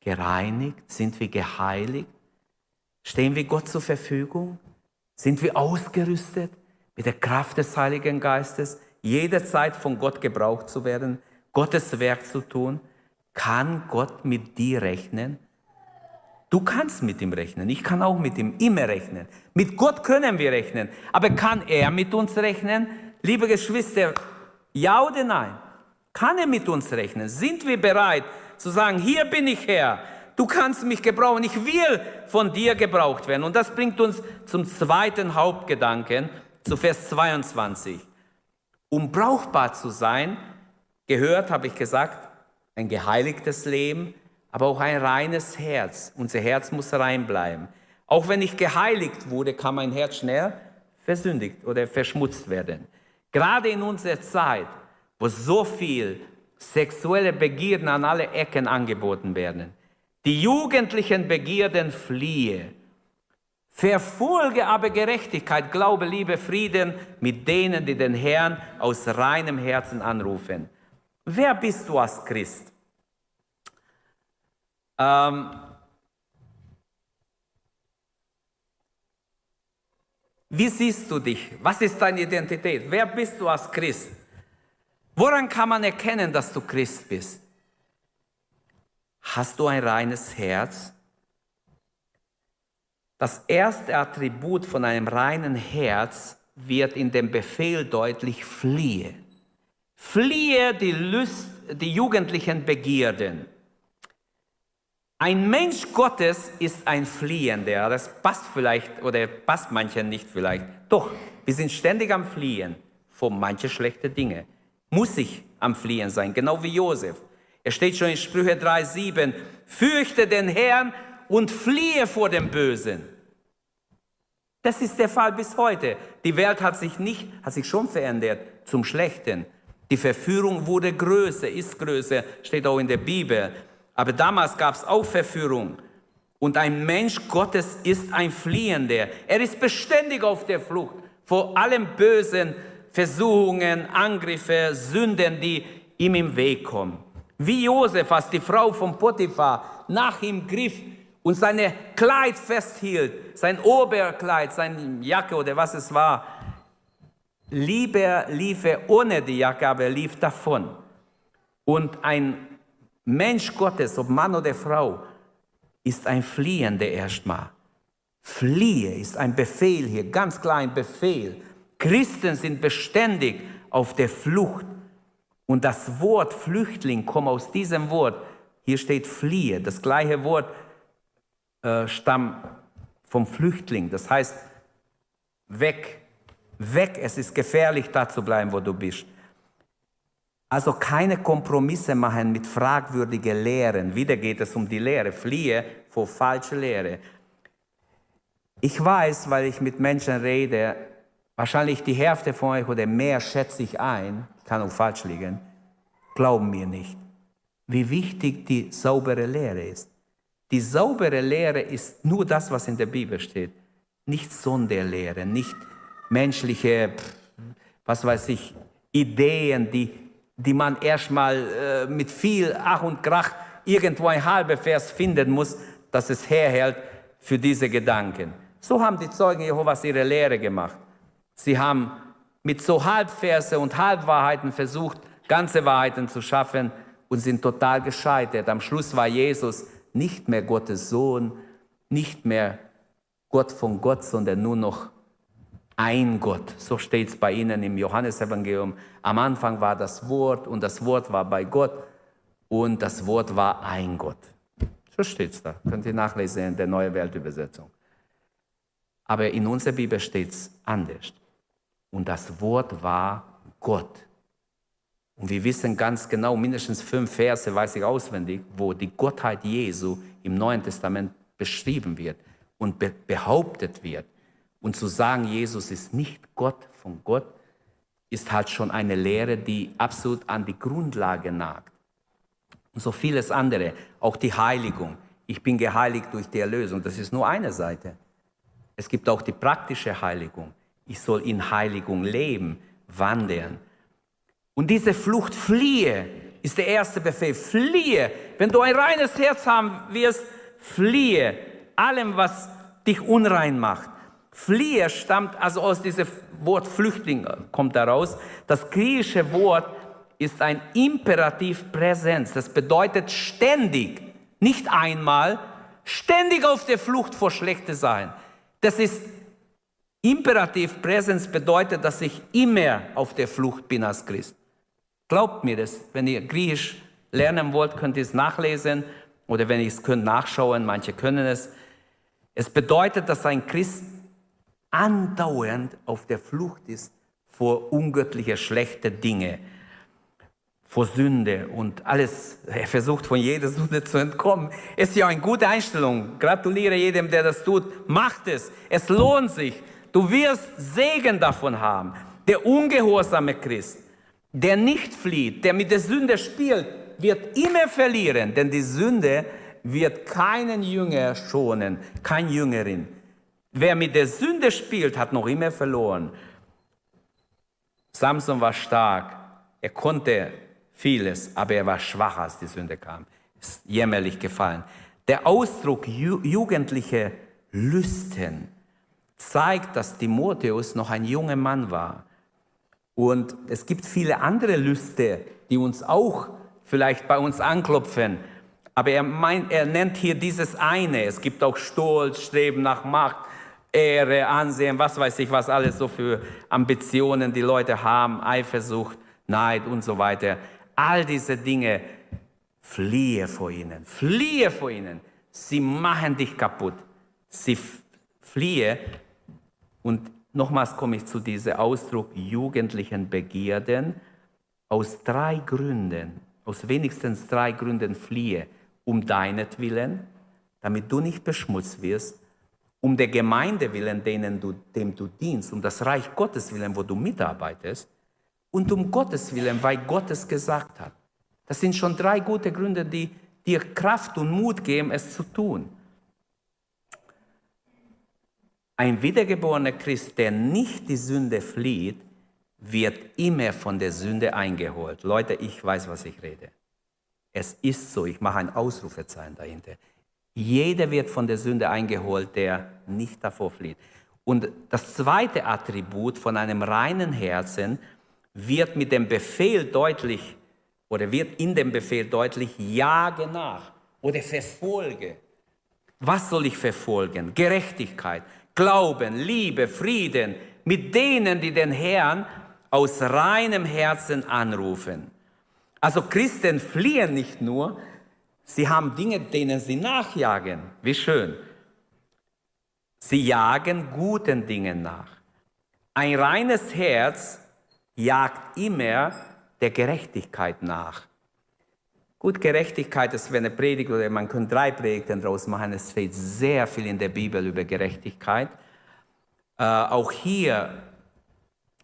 gereinigt? Sind wir geheiligt? Stehen wir Gott zur Verfügung? Sind wir ausgerüstet? mit der Kraft des Heiligen Geistes jederzeit von Gott gebraucht zu werden, Gottes Werk zu tun, kann Gott mit dir rechnen? Du kannst mit ihm rechnen. Ich kann auch mit ihm immer rechnen. Mit Gott können wir rechnen. Aber kann er mit uns rechnen? Liebe Geschwister, ja oder nein? Kann er mit uns rechnen? Sind wir bereit zu sagen, hier bin ich Herr, du kannst mich gebrauchen, ich will von dir gebraucht werden. Und das bringt uns zum zweiten Hauptgedanken, zu Vers 22. Um brauchbar zu sein, gehört, habe ich gesagt, ein geheiligtes Leben, aber auch ein reines Herz. Unser Herz muss rein bleiben. Auch wenn ich geheiligt wurde, kann mein Herz schnell versündigt oder verschmutzt werden. Gerade in unserer Zeit, wo so viel sexuelle Begierden an alle Ecken angeboten werden, die jugendlichen Begierden fliehe, Verfolge aber Gerechtigkeit, Glaube, Liebe, Frieden mit denen, die den Herrn aus reinem Herzen anrufen. Wer bist du als Christ? Ähm, wie siehst du dich? Was ist deine Identität? Wer bist du als Christ? Woran kann man erkennen, dass du Christ bist? Hast du ein reines Herz? Das erste Attribut von einem reinen Herz wird in dem Befehl deutlich, fliehe. Fliehe die, Lust, die jugendlichen Begierden. Ein Mensch Gottes ist ein Fliehender. Das passt vielleicht oder passt manchen nicht vielleicht. Doch, wir sind ständig am Fliehen vor manche schlechte Dinge. Muss ich am Fliehen sein, genau wie Josef. Er steht schon in Sprüche 3,7. Fürchte den Herrn und fliehe vor dem Bösen. Das ist der Fall bis heute. Die Welt hat sich nicht, hat sich schon verändert zum Schlechten. Die Verführung wurde größer, ist größer, steht auch in der Bibel. Aber damals gab es auch Verführung. Und ein Mensch Gottes ist ein Fliehender. Er ist beständig auf der Flucht vor allen bösen Versuchungen, Angriffe, Sünden, die ihm im Weg kommen. Wie Josef, als die Frau von Potiphar nach ihm griff und seine Kleid festhielt, sein Oberkleid, seine Jacke oder was es war, lieber lief er ohne die Jacke, aber er lief davon. Und ein Mensch Gottes, ob Mann oder Frau, ist ein Fliehender erstmal. Fliehe ist ein Befehl hier, ganz klar ein Befehl. Christen sind beständig auf der Flucht. Und das Wort Flüchtling kommt aus diesem Wort. Hier steht fliehe. Das gleiche Wort äh, stammt vom Flüchtling. Das heißt, weg, weg. Es ist gefährlich, da zu bleiben, wo du bist. Also keine Kompromisse machen mit fragwürdigen Lehren. Wieder geht es um die Lehre. Fliehe vor falscher Lehre. Ich weiß, weil ich mit Menschen rede, wahrscheinlich die Hälfte von euch oder mehr schätze ich ein, kann auch falsch liegen, glauben mir nicht, wie wichtig die saubere Lehre ist. Die saubere Lehre ist nur das, was in der Bibel steht. Nicht Sonderlehre, nicht menschliche, was weiß ich, Ideen, die, die man erstmal äh, mit viel Ach und Krach irgendwo ein halber Vers finden muss, dass es herhält für diese Gedanken. So haben die Zeugen Jehovas ihre Lehre gemacht. Sie haben mit so Halbverse und Halbwahrheiten versucht, ganze Wahrheiten zu schaffen und sind total gescheitert. Am Schluss war Jesus nicht mehr Gottes Sohn, nicht mehr Gott von Gott, sondern nur noch ein Gott. So steht es bei Ihnen im Johannesevangelium. Am Anfang war das Wort und das Wort war bei Gott und das Wort war ein Gott. So steht es da. Könnt ihr nachlesen in der Neue Weltübersetzung. Aber in unserer Bibel steht es anders. Und das Wort war Gott. Und wir wissen ganz genau, mindestens fünf Verse weiß ich auswendig, wo die Gottheit Jesu im Neuen Testament beschrieben wird und be behauptet wird. Und zu sagen, Jesus ist nicht Gott von Gott, ist halt schon eine Lehre, die absolut an die Grundlage nagt. Und so vieles andere, auch die Heiligung. Ich bin geheiligt durch die Erlösung. Das ist nur eine Seite. Es gibt auch die praktische Heiligung. Ich soll in Heiligung leben, wandeln. Und diese Flucht fliehe ist der erste Befehl. Fliehe. Wenn du ein reines Herz haben wirst, fliehe allem, was dich unrein macht. Fliehe stammt also aus diesem Wort Flüchtling, kommt daraus. Das griechische Wort ist ein Imperativ Präsenz. Das bedeutet ständig, nicht einmal, ständig auf der Flucht vor Schlechte sein. Das ist Imperativ Präsenz bedeutet, dass ich immer auf der Flucht bin als Christ. Glaubt mir das. Wenn ihr Griechisch lernen wollt, könnt ihr es nachlesen oder wenn ihr es könnt, nachschauen. Manche können es. Es bedeutet, dass ein Christ andauernd auf der Flucht ist vor ungöttliche, schlechte Dinge, vor Sünde und alles. Er versucht von jeder Sünde zu entkommen. Ist ja eine gute Einstellung. Gratuliere jedem, der das tut. Macht es. Es lohnt sich. Du wirst Segen davon haben. Der ungehorsame Christ der nicht flieht, der mit der Sünde spielt, wird immer verlieren, denn die Sünde wird keinen Jünger schonen, kein Jüngerin. Wer mit der Sünde spielt, hat noch immer verloren. Samson war stark, er konnte vieles, aber er war schwach, als die Sünde kam. Ist jämmerlich gefallen. Der Ausdruck ju jugendliche Lüsten zeigt, dass Timotheus noch ein junger Mann war. Und es gibt viele andere Lüste, die uns auch vielleicht bei uns anklopfen. Aber er, meint, er nennt hier dieses eine. Es gibt auch Stolz, Streben nach Macht, Ehre, Ansehen, was weiß ich, was alles so für Ambitionen die Leute haben, Eifersucht, Neid und so weiter. All diese Dinge, fliehe vor ihnen, fliehe vor ihnen. Sie machen dich kaputt. Sie fliehe und Nochmals komme ich zu diesem Ausdruck jugendlichen Begierden. Aus drei Gründen, aus wenigstens drei Gründen fliehe. Um deinetwillen, damit du nicht beschmutzt wirst, um der Gemeinde willen, denen du, dem du dienst, um das Reich Gottes willen, wo du mitarbeitest, und um Gottes willen, weil Gott es gesagt hat. Das sind schon drei gute Gründe, die dir Kraft und Mut geben, es zu tun. Ein wiedergeborener Christ, der nicht die Sünde flieht, wird immer von der Sünde eingeholt. Leute, ich weiß, was ich rede. Es ist so, ich mache ein Ausrufezeichen dahinter. Jeder wird von der Sünde eingeholt, der nicht davor flieht. Und das zweite Attribut von einem reinen Herzen wird mit dem Befehl deutlich, oder wird in dem Befehl deutlich, jage nach oder verfolge. Was soll ich verfolgen? Gerechtigkeit, Glauben, Liebe, Frieden mit denen, die den Herrn aus reinem Herzen anrufen. Also Christen fliehen nicht nur, sie haben Dinge, denen sie nachjagen. Wie schön. Sie jagen guten Dingen nach. Ein reines Herz jagt immer der Gerechtigkeit nach. Gut, Gerechtigkeit ist wenn eine Predigt oder man kann drei Predigten daraus machen. Es steht sehr viel in der Bibel über Gerechtigkeit. Äh, auch hier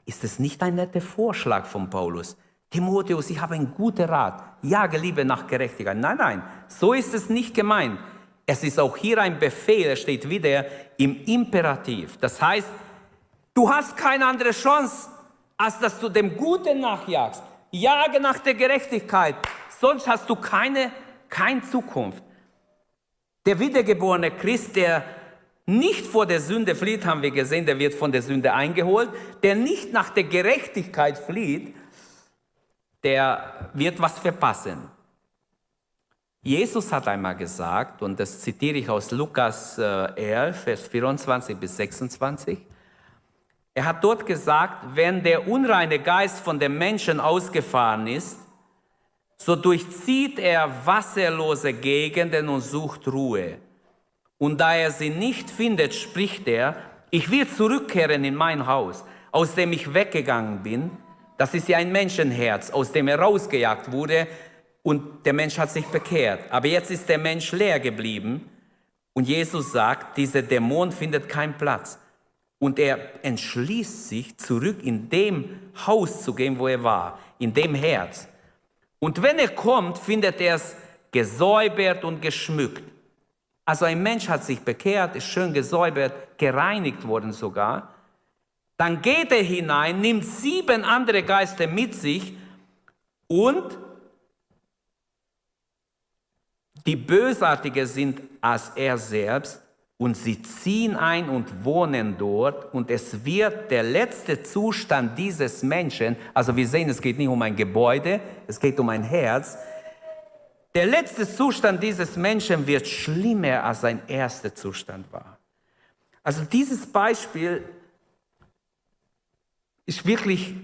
ist es nicht ein netter Vorschlag von Paulus. Timotheus, ich habe einen guten Rat. Jage Liebe nach Gerechtigkeit. Nein, nein, so ist es nicht gemeint. Es ist auch hier ein Befehl, er steht wieder im Imperativ. Das heißt, du hast keine andere Chance, als dass du dem Guten nachjagst. Jage nach der Gerechtigkeit, sonst hast du keine, keine Zukunft. Der wiedergeborene Christ, der nicht vor der Sünde flieht, haben wir gesehen, der wird von der Sünde eingeholt. Der nicht nach der Gerechtigkeit flieht, der wird was verpassen. Jesus hat einmal gesagt, und das zitiere ich aus Lukas 11, äh, Vers 24 bis 26, er hat dort gesagt, wenn der unreine Geist von dem Menschen ausgefahren ist, so durchzieht er wasserlose Gegenden und sucht Ruhe. Und da er sie nicht findet, spricht er, ich will zurückkehren in mein Haus, aus dem ich weggegangen bin. Das ist ja ein Menschenherz, aus dem er rausgejagt wurde und der Mensch hat sich bekehrt. Aber jetzt ist der Mensch leer geblieben und Jesus sagt, dieser Dämon findet keinen Platz. Und er entschließt sich, zurück in dem Haus zu gehen, wo er war, in dem Herz. Und wenn er kommt, findet er es gesäubert und geschmückt. Also ein Mensch hat sich bekehrt, ist schön gesäubert, gereinigt worden sogar. Dann geht er hinein, nimmt sieben andere Geister mit sich und die Bösartige sind als er selbst und sie ziehen ein und wohnen dort und es wird der letzte Zustand dieses Menschen, also wir sehen, es geht nicht um ein Gebäude, es geht um ein Herz, der letzte Zustand dieses Menschen wird schlimmer als sein erster Zustand war. Also dieses Beispiel ist wirklich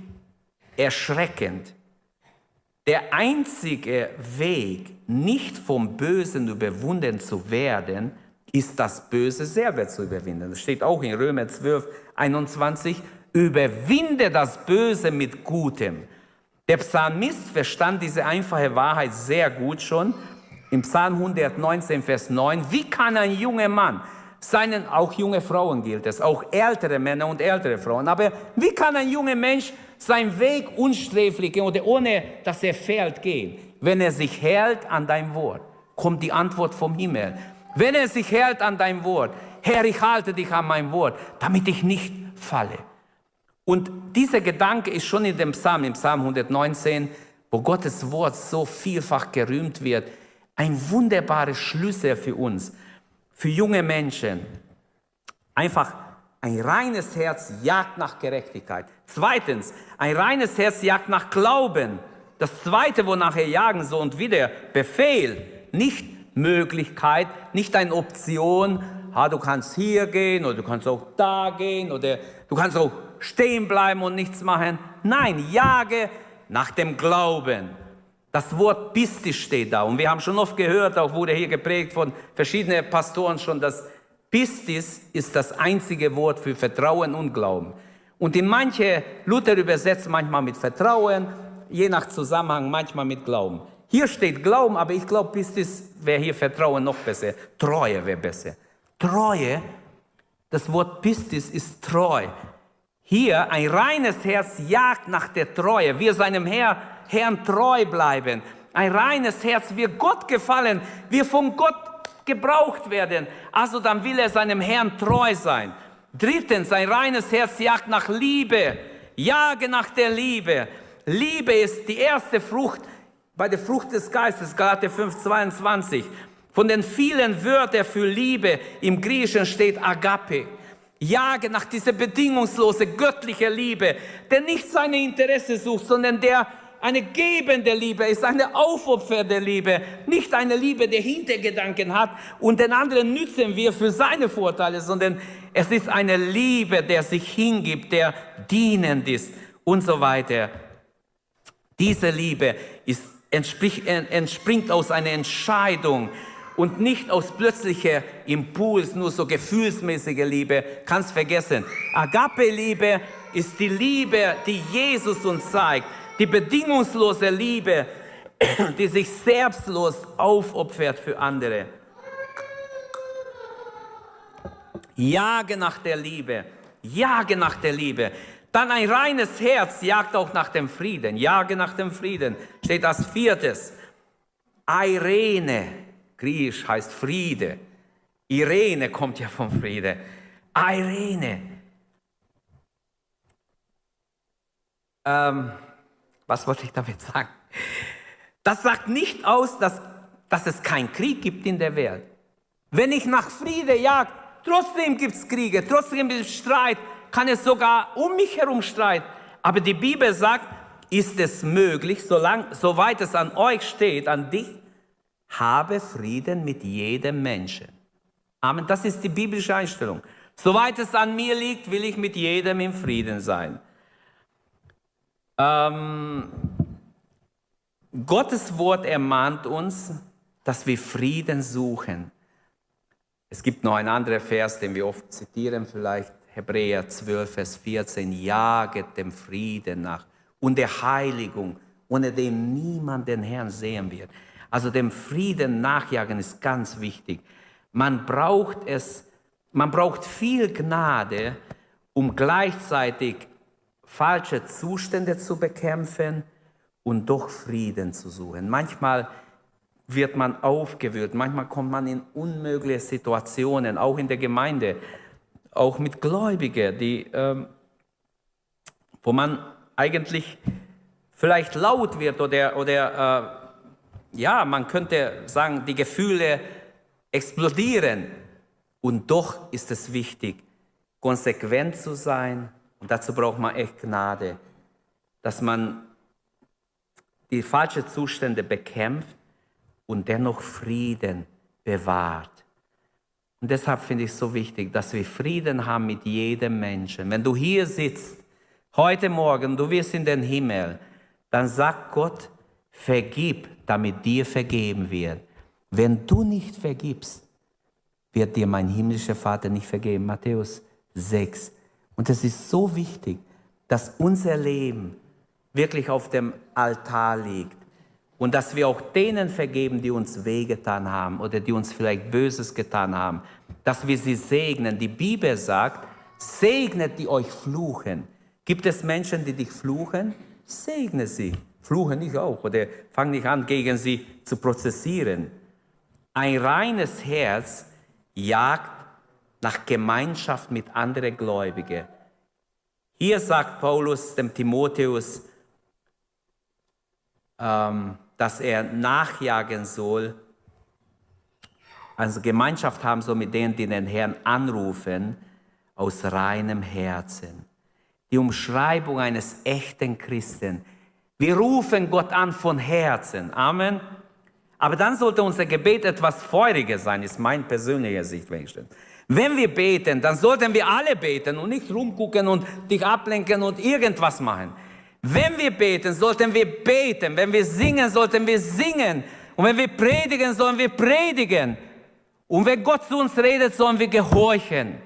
erschreckend. Der einzige Weg, nicht vom Bösen überwunden zu werden, ist das Böse selber zu überwinden. Das steht auch in Römer 12, 21. Überwinde das Böse mit Gutem. Der Psalmist verstand diese einfache Wahrheit sehr gut schon. Im Psalm 119, Vers 9. Wie kann ein junger Mann, seinen, auch junge Frauen gilt es, auch ältere Männer und ältere Frauen, aber wie kann ein junger Mensch seinen Weg unsträflich gehen oder ohne dass er fällt gehen? Wenn er sich hält an dein Wort, kommt die Antwort vom Himmel. Wenn er sich hält an dein Wort, Herr, ich halte dich an mein Wort, damit ich nicht falle. Und dieser Gedanke ist schon in dem Psalm, im Psalm 119, wo Gottes Wort so vielfach gerühmt wird, ein wunderbarer Schlüssel für uns, für junge Menschen. Einfach ein reines Herz jagt nach Gerechtigkeit. Zweitens, ein reines Herz jagt nach Glauben. Das zweite, wonach er jagen soll und wieder Befehl, nicht Möglichkeit, nicht eine Option, ah, du kannst hier gehen oder du kannst auch da gehen oder du kannst auch stehen bleiben und nichts machen. Nein, jage nach dem Glauben. Das Wort Pistis steht da. Und wir haben schon oft gehört, auch wurde hier geprägt von verschiedenen Pastoren schon, dass Pistis ist das einzige Wort für Vertrauen und Glauben. Und in manche, Luther übersetzt manchmal mit Vertrauen, je nach Zusammenhang manchmal mit Glauben. Hier steht Glauben, aber ich glaube, Pistis wäre hier Vertrauen noch besser. Treue wäre besser. Treue, das Wort Pistis ist treu. Hier ein reines Herz jagt nach der Treue. Wir seinem Herr, Herrn treu bleiben. Ein reines Herz wird Gott gefallen. Wir von Gott gebraucht werden. Also dann will er seinem Herrn treu sein. Drittens, ein reines Herz jagt nach Liebe. Jage nach der Liebe. Liebe ist die erste Frucht bei der Frucht des Geistes, Galater 5, 22. Von den vielen Wörtern für Liebe im Griechischen steht Agape. Jage nach dieser bedingungslose göttliche Liebe, der nicht seine Interesse sucht, sondern der eine gebende Liebe ist, eine aufopfernde Liebe, nicht eine Liebe, der Hintergedanken hat und den anderen nützen wir für seine Vorteile, sondern es ist eine Liebe, der sich hingibt, der dienend ist und so weiter. Diese Liebe ist, entspringt aus einer Entscheidung und nicht aus plötzlicher Impuls, nur so gefühlsmäßige Liebe. Kannst vergessen. Agape-Liebe ist die Liebe, die Jesus uns zeigt die bedingungslose Liebe, die sich selbstlos aufopfert für andere. Jage nach der Liebe, jage nach der Liebe. Dann ein reines Herz jagt auch nach dem Frieden. Jage nach dem Frieden. Steht als viertes. Irene, griechisch heißt Friede. Irene kommt ja vom Friede. Irene. Ähm, was wollte ich damit sagen? Das sagt nicht aus, dass, dass es keinen Krieg gibt in der Welt. Wenn ich nach Friede jag, trotzdem gibt es Kriege, trotzdem gibt es Streit, kann es sogar um mich herum Streit. Aber die Bibel sagt, ist es möglich, solange, soweit es an euch steht, an dich, habe Frieden mit jedem Menschen. Amen. Das ist die biblische Einstellung. Soweit es an mir liegt, will ich mit jedem im Frieden sein. Ähm, Gottes Wort ermahnt uns, dass wir Frieden suchen. Es gibt noch einen anderen Vers, den wir oft zitieren, vielleicht Hebräer 12, Vers 14. Jaget dem Frieden nach und der Heiligung, ohne dem niemand den Herrn sehen wird. Also dem Frieden nachjagen ist ganz wichtig. Man braucht es, man braucht viel Gnade, um gleichzeitig falsche Zustände zu bekämpfen und doch Frieden zu suchen. Manchmal wird man aufgewühlt, manchmal kommt man in unmögliche Situationen, auch in der Gemeinde, auch mit Gläubigen, die, ähm, wo man eigentlich vielleicht laut wird oder, oder äh, ja, man könnte sagen, die Gefühle explodieren. Und doch ist es wichtig, konsequent zu sein, und dazu braucht man echt Gnade, dass man die falschen Zustände bekämpft und dennoch Frieden bewahrt. Und deshalb finde ich es so wichtig, dass wir Frieden haben mit jedem Menschen. Wenn du hier sitzt, heute Morgen, du wirst in den Himmel, dann sagt Gott, vergib, damit dir vergeben wird. Wenn du nicht vergibst, wird dir mein himmlischer Vater nicht vergeben. Matthäus 6. Und es ist so wichtig, dass unser Leben wirklich auf dem Altar liegt und dass wir auch denen vergeben, die uns wehgetan haben oder die uns vielleicht Böses getan haben, dass wir sie segnen. Die Bibel sagt, segnet die euch fluchen. Gibt es Menschen, die dich fluchen? Segne sie. Fluche nicht auch oder fang nicht an, gegen sie zu prozessieren. Ein reines Herz jagt nach Gemeinschaft mit anderen Gläubigen. Hier sagt Paulus dem Timotheus, ähm, dass er nachjagen soll, also Gemeinschaft haben soll mit denen, die den Herrn anrufen, aus reinem Herzen. Die Umschreibung eines echten Christen. Wir rufen Gott an von Herzen. Amen. Aber dann sollte unser Gebet etwas feuriger sein, ist mein persönlicher Sicht wenigstens. Wenn wir beten, dann sollten wir alle beten und nicht rumgucken und dich ablenken und irgendwas machen. Wenn wir beten, sollten wir beten. Wenn wir singen, sollten wir singen. Und wenn wir predigen, sollen wir predigen. Und wenn Gott zu uns redet, sollen wir gehorchen.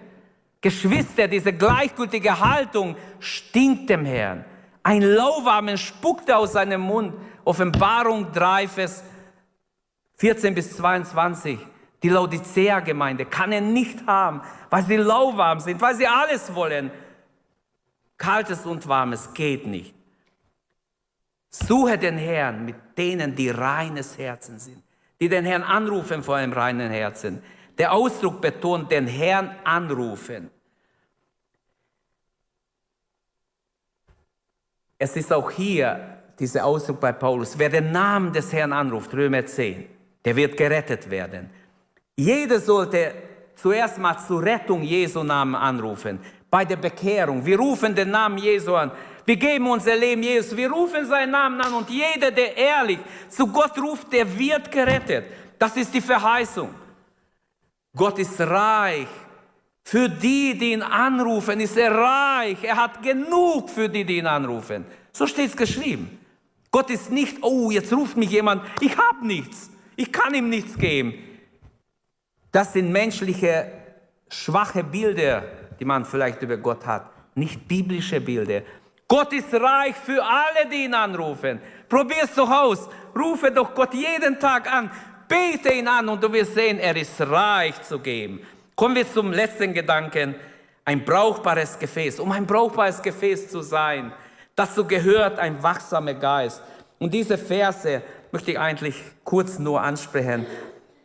Geschwister, diese gleichgültige Haltung stinkt dem Herrn. Ein Lauwarmen spuckte aus seinem Mund. Offenbarung 3, Vers 14 bis 22. Die Laodicea-Gemeinde kann er nicht haben, weil sie lauwarm sind, weil sie alles wollen. Kaltes und warmes geht nicht. Suche den Herrn mit denen, die reines Herzen sind, die den Herrn anrufen vor einem reinen Herzen. Der Ausdruck betont den Herrn anrufen. Es ist auch hier dieser Ausdruck bei Paulus. Wer den Namen des Herrn anruft, Römer 10, der wird gerettet werden. Jeder sollte zuerst mal zur Rettung Jesu Namen anrufen. Bei der Bekehrung. Wir rufen den Namen Jesu an. Wir geben unser Leben Jesus. Wir rufen seinen Namen an und jeder, der ehrlich zu Gott ruft, der wird gerettet. Das ist die Verheißung. Gott ist reich. Für die, die ihn anrufen, ist er reich. Er hat genug für die, die ihn anrufen. So steht es geschrieben. Gott ist nicht, oh, jetzt ruft mich jemand, ich habe nichts. Ich kann ihm nichts geben. Das sind menschliche, schwache Bilder, die man vielleicht über Gott hat, nicht biblische Bilder. Gott ist reich für alle, die ihn anrufen. Probier es doch aus. Rufe doch Gott jeden Tag an. Bete ihn an und du wirst sehen, er ist reich zu geben. Kommen wir zum letzten Gedanken. Ein brauchbares Gefäß. Um ein brauchbares Gefäß zu sein, dazu gehört ein wachsamer Geist. Und diese Verse möchte ich eigentlich kurz nur ansprechen.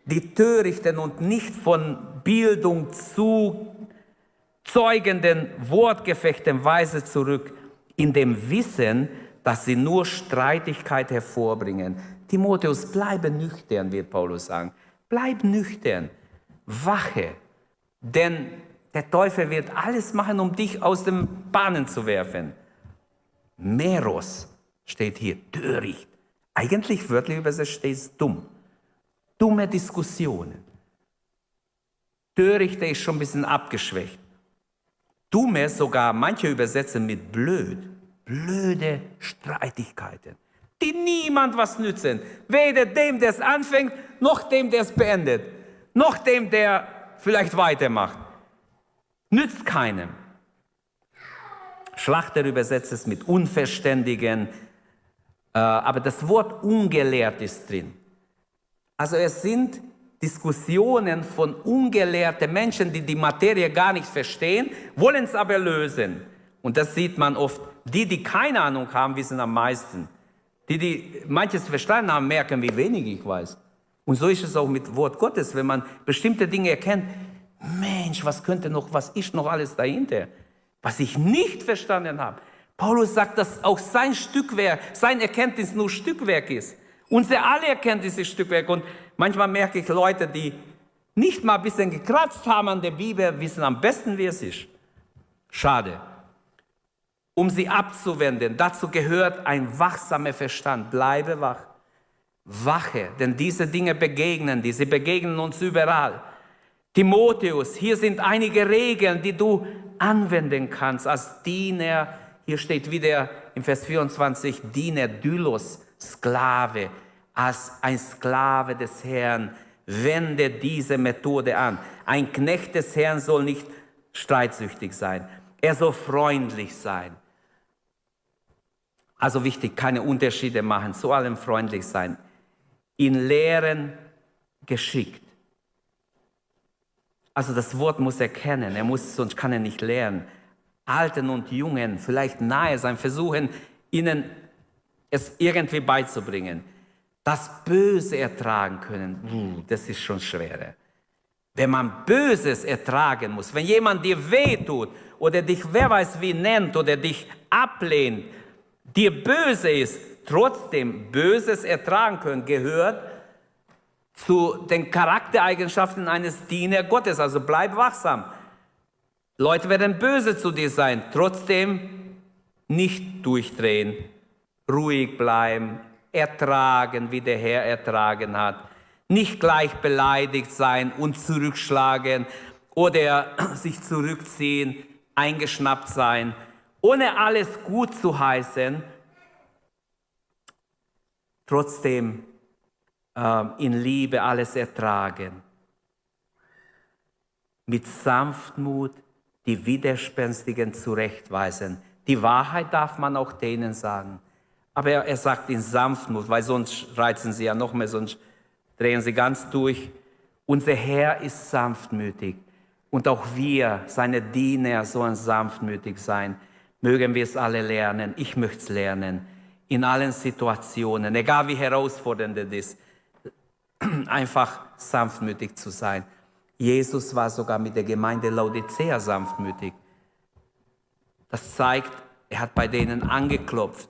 Die törichten und nicht von Bildung zu zeugenden Wortgefechten weise zurück, in dem Wissen, dass sie nur Streitigkeit hervorbringen. Timotheus, bleibe nüchtern, wird Paulus sagen. Bleib nüchtern, wache, denn der Teufel wird alles machen, um dich aus den Bahnen zu werfen. Meros steht hier, töricht. Eigentlich wörtlich übersetzt steht es dumm. Dumme Diskussionen. Törichte ist schon ein bisschen abgeschwächt. Dumme sogar manche übersetzen mit blöd. Blöde Streitigkeiten die niemand was nützen. Weder dem, der es anfängt, noch dem, der es beendet, noch dem, der vielleicht weitermacht. Nützt keinem. Schlachter übersetzt es mit Unverständigen, äh, aber das Wort ungelehrt ist drin. Also es sind Diskussionen von ungelehrten Menschen, die die Materie gar nicht verstehen, wollen es aber lösen. Und das sieht man oft. Die, die keine Ahnung haben, wissen am meisten. Die, die manches verstanden haben, merken, wie wenig ich weiß. Und so ist es auch mit Wort Gottes, wenn man bestimmte Dinge erkennt. Mensch, was könnte noch, was ist noch alles dahinter? Was ich nicht verstanden habe. Paulus sagt, dass auch sein Stückwerk, sein Erkenntnis nur Stückwerk ist. Unser alle Erkenntnis ist Stückwerk. Und manchmal merke ich Leute, die nicht mal ein bisschen gekratzt haben an der Bibel, wissen am besten, wie es ist. Schade um sie abzuwenden. Dazu gehört ein wachsamer Verstand. Bleibe wach. Wache, denn diese Dinge begegnen die, sie begegnen uns überall. Timotheus, hier sind einige Regeln, die du anwenden kannst als Diener. Hier steht wieder im Vers 24, Diener, Dylos, Sklave. Als ein Sklave des Herrn, wende diese Methode an. Ein Knecht des Herrn soll nicht streitsüchtig sein. Er soll freundlich sein. Also wichtig, keine Unterschiede machen, zu allem freundlich sein. In Lehren geschickt. Also das Wort muss er kennen, er muss, sonst kann er nicht lernen. Alten und Jungen vielleicht nahe sein, versuchen, ihnen es irgendwie beizubringen. Das Böse ertragen können, das ist schon schwerer. Wenn man Böses ertragen muss, wenn jemand dir wehtut oder dich wer weiß wie nennt oder dich ablehnt, dir böse ist, trotzdem Böses ertragen können, gehört zu den Charaktereigenschaften eines Diener Gottes. Also bleib wachsam. Leute werden böse zu dir sein, trotzdem nicht durchdrehen, ruhig bleiben, ertragen, wie der Herr ertragen hat. Nicht gleich beleidigt sein und zurückschlagen oder sich zurückziehen, eingeschnappt sein ohne alles gut zu heißen, trotzdem äh, in Liebe alles ertragen. Mit Sanftmut die Widerspenstigen zurechtweisen. Die Wahrheit darf man auch denen sagen. Aber er, er sagt in Sanftmut, weil sonst reizen sie ja noch mehr, sonst drehen sie ganz durch. Unser Herr ist sanftmütig und auch wir, seine Diener, sollen sanftmütig sein. Mögen wir es alle lernen. Ich möchte es lernen. In allen Situationen, egal wie herausfordernd es ist, einfach sanftmütig zu sein. Jesus war sogar mit der Gemeinde Laodicea sanftmütig. Das zeigt, er hat bei denen angeklopft.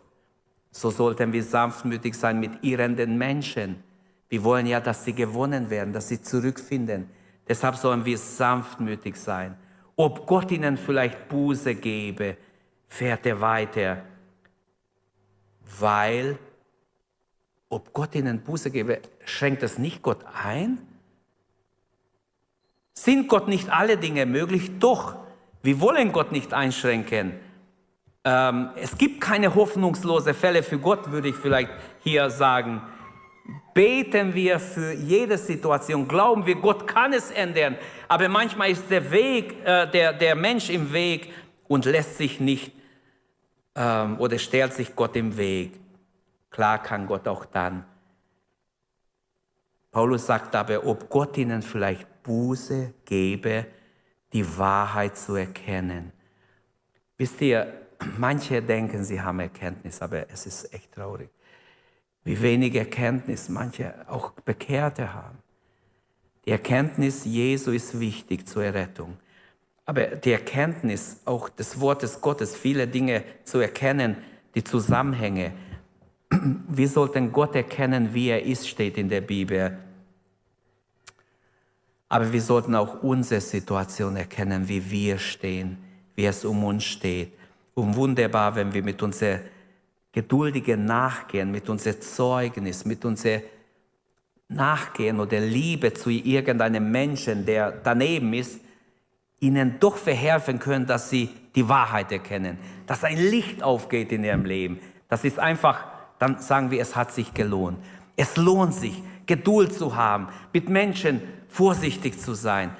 So sollten wir sanftmütig sein mit irrenden Menschen. Wir wollen ja, dass sie gewonnen werden, dass sie zurückfinden. Deshalb sollen wir sanftmütig sein. Ob Gott ihnen vielleicht Buße gebe, fährt er weiter. Weil, ob Gott ihnen Buße gebe, schränkt das nicht Gott ein? Sind Gott nicht alle Dinge möglich? Doch, wir wollen Gott nicht einschränken. Ähm, es gibt keine hoffnungslose Fälle für Gott, würde ich vielleicht hier sagen. Beten wir für jede Situation, glauben wir, Gott kann es ändern, aber manchmal ist der Weg, äh, der, der Mensch im Weg und lässt sich nicht ähm, oder stellt sich Gott im Weg. Klar kann Gott auch dann. Paulus sagt aber, ob Gott ihnen vielleicht Buße gebe, die Wahrheit zu erkennen. Wisst ihr, manche denken, sie haben Erkenntnis, aber es ist echt traurig, wie wenig Erkenntnis manche auch Bekehrte haben. Die Erkenntnis Jesu ist wichtig zur Errettung. Aber die Erkenntnis auch des Wortes Gottes, viele Dinge zu erkennen, die Zusammenhänge. Wir sollten Gott erkennen, wie er ist, steht in der Bibel. Aber wir sollten auch unsere Situation erkennen, wie wir stehen, wie es um uns steht. Und wunderbar, wenn wir mit unserer geduldigen Nachgehen, mit unserem Zeugnis, mit unserem Nachgehen oder Liebe zu irgendeinem Menschen, der daneben ist, ihnen doch verhelfen können, dass sie die Wahrheit erkennen, dass ein Licht aufgeht in ihrem Leben. Das ist einfach, dann sagen wir, es hat sich gelohnt. Es lohnt sich, Geduld zu haben, mit Menschen vorsichtig zu sein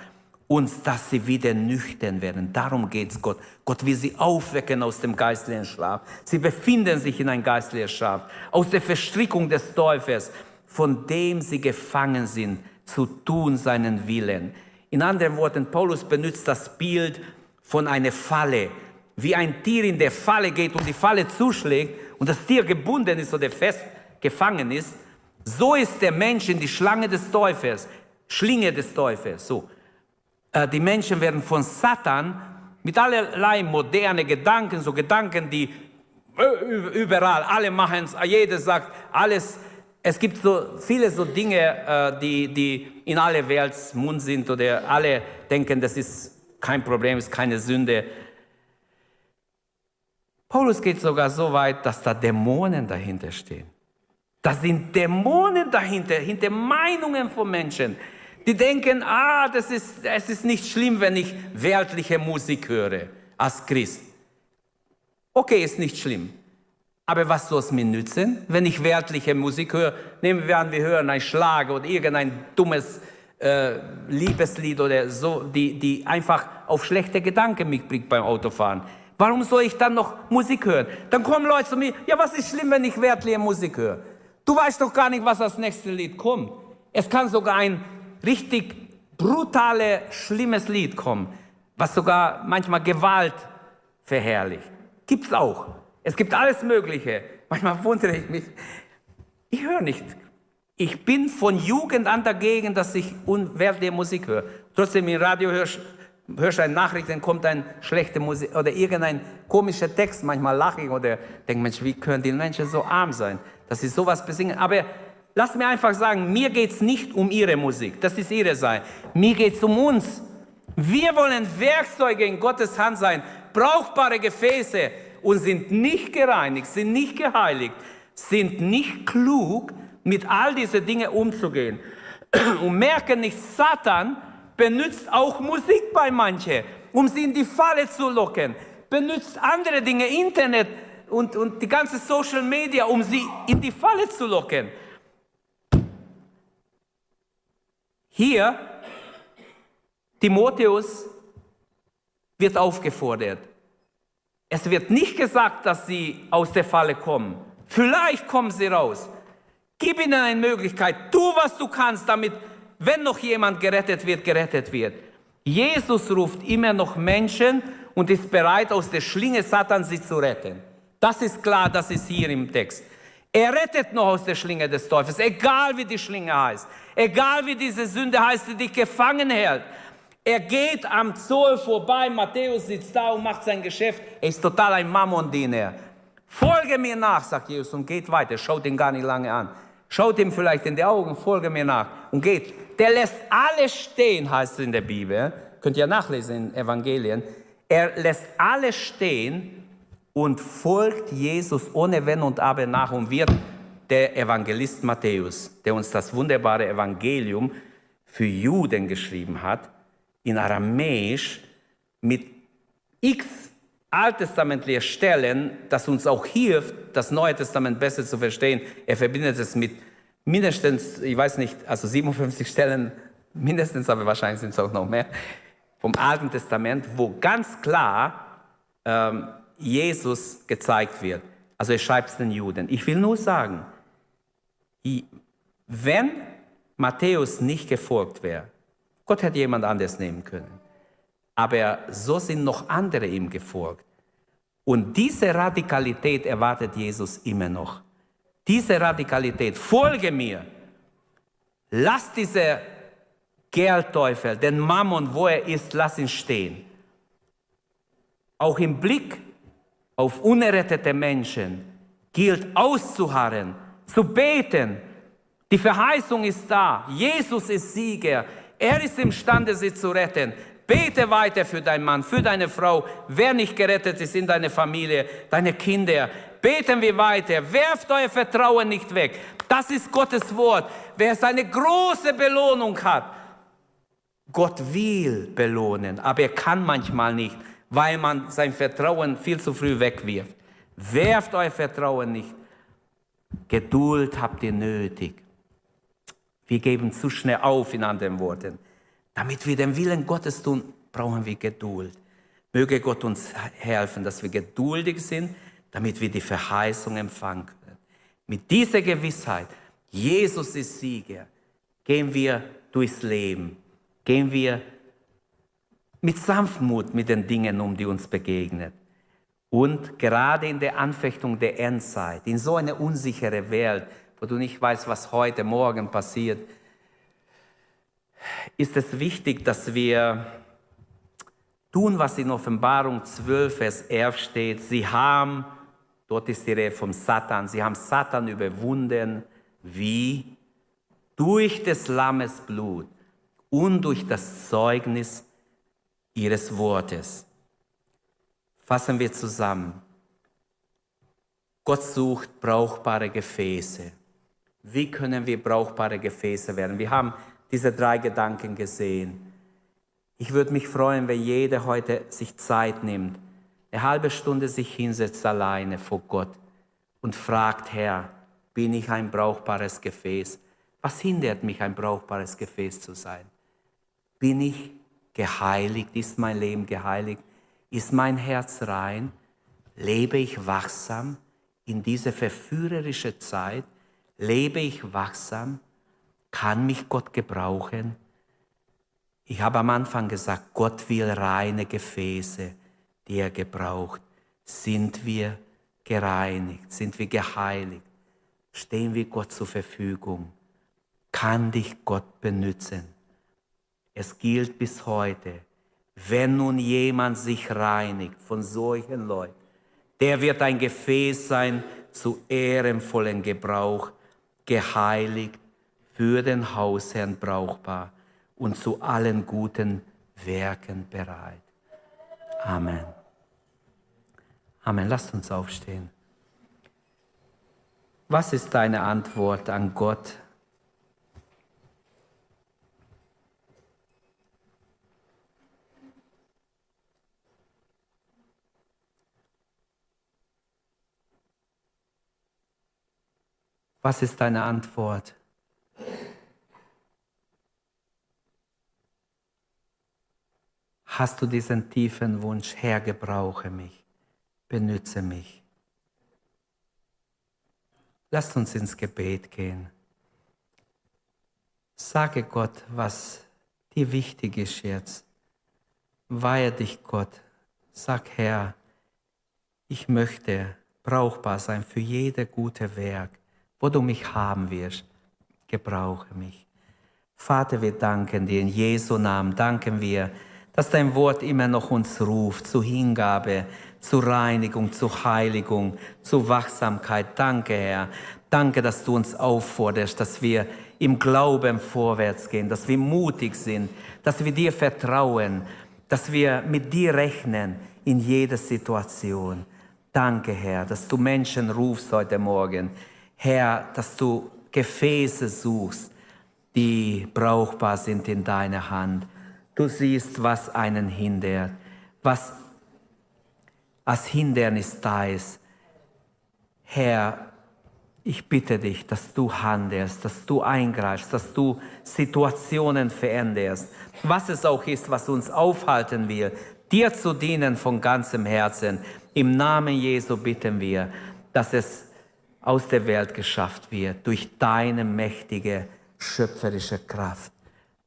und dass sie wieder nüchtern werden. Darum geht es Gott. Gott will sie aufwecken aus dem geistlichen Schlaf. Sie befinden sich in einem geistlichen Schlaf. Aus der Verstrickung des Teufels, von dem sie gefangen sind, zu tun seinen Willen. In anderen Worten, Paulus benutzt das Bild von einer Falle. Wie ein Tier in der Falle geht und die Falle zuschlägt und das Tier gebunden ist oder fest gefangen ist, so ist der Mensch in die Schlange des Teufels. Schlinge des Teufels. So. Äh, die Menschen werden von Satan mit allerlei moderne Gedanken, so Gedanken, die äh, überall, alle machen es, jeder sagt alles. Es gibt so viele so Dinge, äh, die, die in aller Welt Mund sind oder alle denken, das ist kein Problem, ist keine Sünde. Paulus geht sogar so weit, dass da Dämonen dahinter stehen. Da sind Dämonen dahinter, hinter Meinungen von Menschen. Die denken, ah, das ist, es ist nicht schlimm, wenn ich weltliche Musik höre als Christ. Okay, ist nicht schlimm. Aber was soll es mir nützen, wenn ich weltliche Musik höre? Nehmen wir an, wir hören ein Schlag oder irgendein dummes äh, Liebeslied oder so, die, die einfach auf schlechte Gedanken mich bringt beim Autofahren. Warum soll ich dann noch Musik hören? Dann kommen Leute zu mir, ja, was ist schlimm, wenn ich weltliche Musik höre? Du weißt doch gar nicht, was als nächstes Lied kommt. Es kann sogar ein richtig brutale, schlimmes Lied kommen, was sogar manchmal Gewalt verherrlicht. Gibt's auch. Es gibt alles Mögliche. Manchmal wundere ich mich. Ich höre nicht. Ich bin von Jugend an dagegen, dass ich unwertliche Musik höre. Trotzdem im Radio hörst, hörst eine Nachricht, dann kommt eine schlechte Musik oder irgendein komischer Text. Manchmal lache ich oder denke, Mensch, wie können die Menschen so arm sein, dass sie sowas besingen? Aber Lass mir einfach sagen, mir geht es nicht um ihre Musik, das ist ihre Sache. Mir geht es um uns. Wir wollen Werkzeuge in Gottes Hand sein, brauchbare Gefäße und sind nicht gereinigt, sind nicht geheiligt, sind nicht klug, mit all diesen Dingen umzugehen. Und merken nicht, Satan benutzt auch Musik bei manchen, um sie in die Falle zu locken, benutzt andere Dinge, Internet und, und die ganze Social Media, um sie in die Falle zu locken. Hier, Timotheus wird aufgefordert. Es wird nicht gesagt, dass sie aus der Falle kommen. Vielleicht kommen sie raus. Gib ihnen eine Möglichkeit. Tu, was du kannst, damit, wenn noch jemand gerettet wird, gerettet wird. Jesus ruft immer noch Menschen und ist bereit, aus der Schlinge Satan sie zu retten. Das ist klar, das ist hier im Text. Er rettet noch aus der Schlinge des Teufels, egal wie die Schlinge heißt, egal wie diese Sünde heißt, die dich gefangen hält. Er geht am Zoll vorbei, Matthäus sitzt da und macht sein Geschäft. Er ist total ein Mammon-Diener. Folge mir nach, sagt Jesus und geht weiter, schaut ihn gar nicht lange an. Schaut ihm vielleicht in die Augen, folge mir nach und geht. Der lässt alles stehen, heißt es in der Bibel. Könnt ihr nachlesen in Evangelien. Er lässt alles stehen und folgt Jesus ohne Wenn und Aber nach und wird der Evangelist Matthäus, der uns das wunderbare Evangelium für Juden geschrieben hat, in Aramäisch mit x alttestamentliche Stellen, das uns auch hilft, das Neue Testament besser zu verstehen. Er verbindet es mit mindestens, ich weiß nicht, also 57 Stellen, mindestens, aber wahrscheinlich sind es auch noch mehr, vom Alten Testament, wo ganz klar ähm, Jesus gezeigt wird. Also er schreibt es den Juden. Ich will nur sagen, wenn Matthäus nicht gefolgt wäre, Gott hätte jemand anders nehmen können. Aber so sind noch andere ihm gefolgt. Und diese Radikalität erwartet Jesus immer noch. Diese Radikalität, folge mir. Lass diese Geldteufel, den Mammon, wo er ist, lass ihn stehen. Auch im Blick auf unerrettete Menschen gilt auszuharren, zu beten. Die Verheißung ist da. Jesus ist Sieger. Er ist imstande, sie zu retten. Bete weiter für deinen Mann, für deine Frau, wer nicht gerettet ist in deiner Familie, deine Kinder. Beten wir weiter. Werft euer Vertrauen nicht weg. Das ist Gottes Wort. Wer seine große Belohnung hat, Gott will belohnen, aber er kann manchmal nicht, weil man sein Vertrauen viel zu früh wegwirft. Werft euer Vertrauen nicht. Geduld habt ihr nötig. Wir geben zu schnell auf, in anderen Worten. Damit wir den Willen Gottes tun, brauchen wir Geduld. Möge Gott uns helfen, dass wir geduldig sind, damit wir die Verheißung empfangen können. Mit dieser Gewissheit, Jesus ist Sieger, gehen wir durchs Leben, gehen wir mit Sanftmut mit den Dingen um, die uns begegnen. Und gerade in der Anfechtung der Endzeit, in so eine unsichere Welt, wo du nicht weißt, was heute, morgen passiert, ist es wichtig, dass wir tun, was in Offenbarung 12, Vers 11 steht. Sie haben, dort ist die Rede vom Satan, sie haben Satan überwunden. Wie? Durch des Lammes Blut und durch das Zeugnis ihres Wortes. Fassen wir zusammen. Gott sucht brauchbare Gefäße. Wie können wir brauchbare Gefäße werden? Wir haben diese drei Gedanken gesehen. Ich würde mich freuen, wenn jeder heute sich Zeit nimmt, eine halbe Stunde sich hinsetzt alleine vor Gott und fragt, Herr, bin ich ein brauchbares Gefäß? Was hindert mich, ein brauchbares Gefäß zu sein? Bin ich geheiligt? Ist mein Leben geheiligt? Ist mein Herz rein? Lebe ich wachsam in dieser verführerischen Zeit? Lebe ich wachsam? Kann mich Gott gebrauchen? Ich habe am Anfang gesagt, Gott will reine Gefäße, die er gebraucht. Sind wir gereinigt? Sind wir geheiligt? Stehen wir Gott zur Verfügung? Kann dich Gott benutzen? Es gilt bis heute, wenn nun jemand sich reinigt von solchen Leuten, der wird ein Gefäß sein zu ehrenvollen Gebrauch, geheiligt für den Hausherrn brauchbar und zu allen guten Werken bereit. Amen. Amen. Lasst uns aufstehen. Was ist deine Antwort an Gott? Was ist deine Antwort? Hast du diesen tiefen Wunsch, Herr, gebrauche mich, benütze mich. Lasst uns ins Gebet gehen. Sage Gott, was dir wichtig ist jetzt. Weihe dich Gott. Sag Herr, ich möchte brauchbar sein für jede gute Werk, wo du mich haben wirst. Gebrauche mich. Vater, wir danken dir in Jesu Namen. Danken wir, dass dein Wort immer noch uns ruft zu Hingabe, zu Reinigung, zu Heiligung, zu Wachsamkeit. Danke, Herr. Danke, dass du uns aufforderst, dass wir im Glauben vorwärts gehen, dass wir mutig sind, dass wir dir vertrauen, dass wir mit dir rechnen in jeder Situation. Danke, Herr, dass du Menschen rufst heute Morgen. Herr, dass du Gefäße suchst, die brauchbar sind in deiner Hand. Du siehst, was einen hindert, was als Hindernis da ist. Herr, ich bitte dich, dass du handelst, dass du eingreifst, dass du Situationen veränderst, was es auch ist, was uns aufhalten will, dir zu dienen von ganzem Herzen. Im Namen Jesu bitten wir, dass es aus der Welt geschafft wird durch deine mächtige schöpferische Kraft.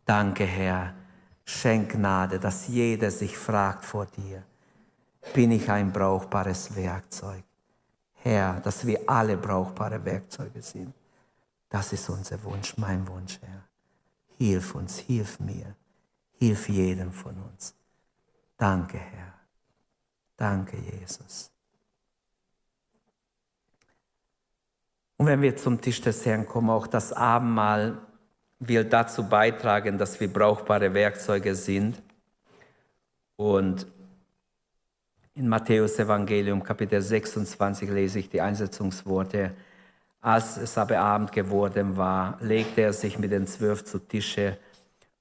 Danke, Herr. Schenk Gnade, dass jeder sich fragt vor dir, bin ich ein brauchbares Werkzeug? Herr, dass wir alle brauchbare Werkzeuge sind. Das ist unser Wunsch, mein Wunsch, Herr. Hilf uns, hilf mir, hilf jedem von uns. Danke, Herr. Danke, Jesus. Und wenn wir zum Tisch des Herrn kommen, auch das Abendmahl will dazu beitragen, dass wir brauchbare Werkzeuge sind. Und in Matthäus Evangelium Kapitel 26 lese ich die Einsetzungsworte. Als es aber Abend geworden war, legte er sich mit den Zwölf zu Tische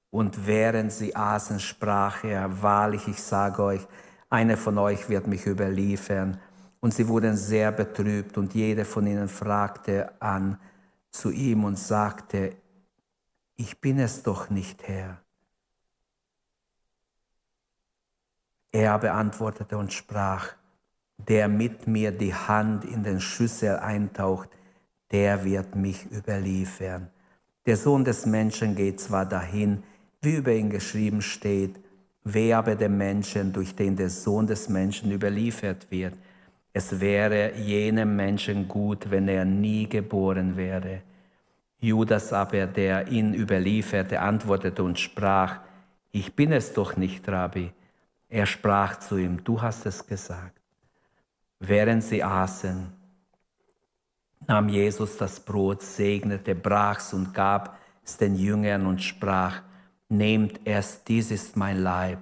und während sie aßen, sprach er, wahrlich, ich sage euch, einer von euch wird mich überliefern. Und sie wurden sehr betrübt und jeder von ihnen fragte an zu ihm und sagte, ich bin es doch nicht, Herr. Er beantwortete und sprach, der mit mir die Hand in den Schüssel eintaucht, der wird mich überliefern. Der Sohn des Menschen geht zwar dahin, wie über ihn geschrieben steht, wer aber der Menschen, durch den der Sohn des Menschen überliefert wird. Es wäre jenem Menschen gut, wenn er nie geboren wäre. Judas aber, der ihn überlieferte, antwortete und sprach, ich bin es doch nicht, Rabbi. Er sprach zu ihm, du hast es gesagt. Während sie aßen, nahm Jesus das Brot, segnete, brach's und gab es den Jüngern und sprach, nehmt erst, dies ist mein Leib.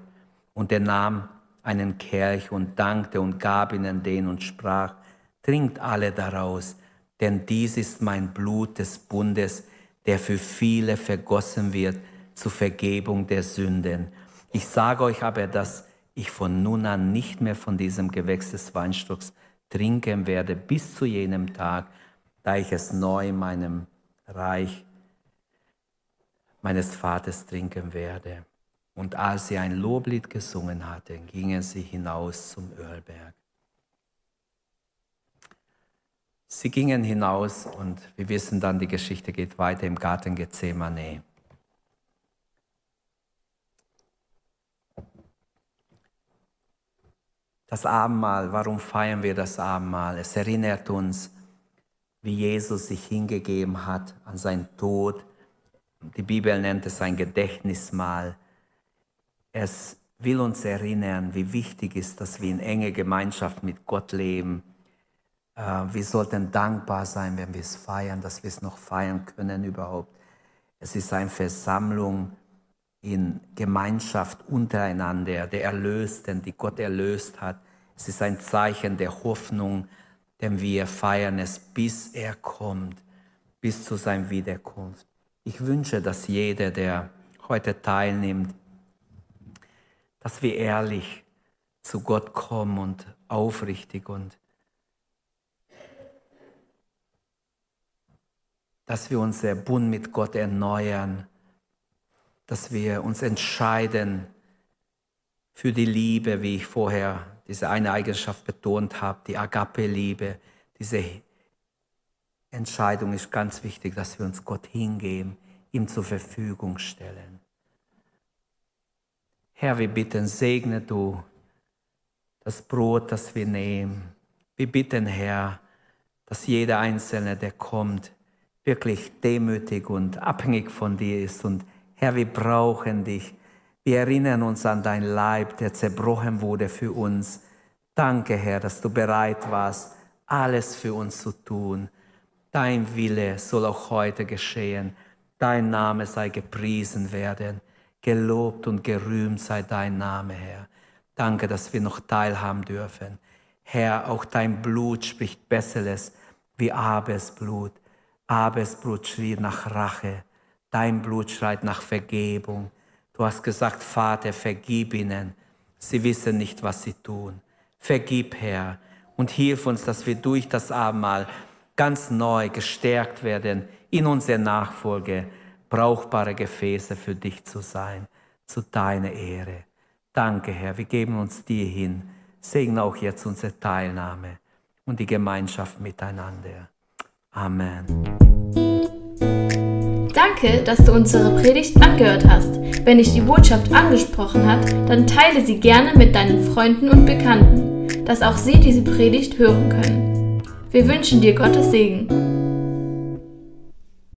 Und er nahm einen Kelch und dankte und gab ihnen den und sprach, trinkt alle daraus, denn dies ist mein Blut des Bundes, der für viele vergossen wird zur Vergebung der Sünden. Ich sage euch aber, dass ich von nun an nicht mehr von diesem Gewächs des Weinstocks trinken werde, bis zu jenem Tag, da ich es neu in meinem Reich meines Vaters trinken werde. Und als sie ein Loblied gesungen hatten, gingen sie hinaus zum Ölberg. Sie gingen hinaus und wir wissen dann, die Geschichte geht weiter im Garten Gethsemane. Das Abendmahl, warum feiern wir das Abendmahl? Es erinnert uns, wie Jesus sich hingegeben hat an seinen Tod. Die Bibel nennt es ein Gedächtnismahl. Es will uns erinnern, wie wichtig ist, dass wir in enge Gemeinschaft mit Gott leben. Äh, wir sollten dankbar sein, wenn wir es feiern, dass wir es noch feiern können überhaupt. Es ist eine Versammlung in Gemeinschaft untereinander, der Erlösten, die Gott erlöst hat. Es ist ein Zeichen der Hoffnung, denn wir feiern es, bis er kommt, bis zu seiner Wiederkunft. Ich wünsche, dass jeder, der heute teilnimmt, dass wir ehrlich zu Gott kommen und aufrichtig und dass wir unser Bund mit Gott erneuern dass wir uns entscheiden für die Liebe, wie ich vorher diese eine Eigenschaft betont habe, die Agape-Liebe. Diese Entscheidung ist ganz wichtig, dass wir uns Gott hingeben, ihm zur Verfügung stellen. Herr, wir bitten, segne du das Brot, das wir nehmen. Wir bitten, Herr, dass jeder Einzelne, der kommt, wirklich demütig und abhängig von dir ist und Herr, wir brauchen dich. Wir erinnern uns an dein Leib, der zerbrochen wurde für uns. Danke, Herr, dass du bereit warst, alles für uns zu tun. Dein Wille soll auch heute geschehen. Dein Name sei gepriesen werden. Gelobt und gerühmt sei dein Name, Herr. Danke, dass wir noch teilhaben dürfen. Herr, auch dein Blut spricht Besseres wie Abes Blut. Abes Blut schrie nach Rache. Dein Blut schreit nach Vergebung. Du hast gesagt, Vater, vergib ihnen. Sie wissen nicht, was sie tun. Vergib, Herr, und hilf uns, dass wir durch das Abendmahl ganz neu gestärkt werden, in unserer Nachfolge brauchbare Gefäße für dich zu sein, zu deiner Ehre. Danke, Herr, wir geben uns dir hin. Segne auch jetzt unsere Teilnahme und die Gemeinschaft miteinander. Amen. Danke, dass du unsere Predigt angehört hast. Wenn dich die Botschaft angesprochen hat, dann teile sie gerne mit deinen Freunden und Bekannten, dass auch sie diese Predigt hören können. Wir wünschen dir Gottes Segen.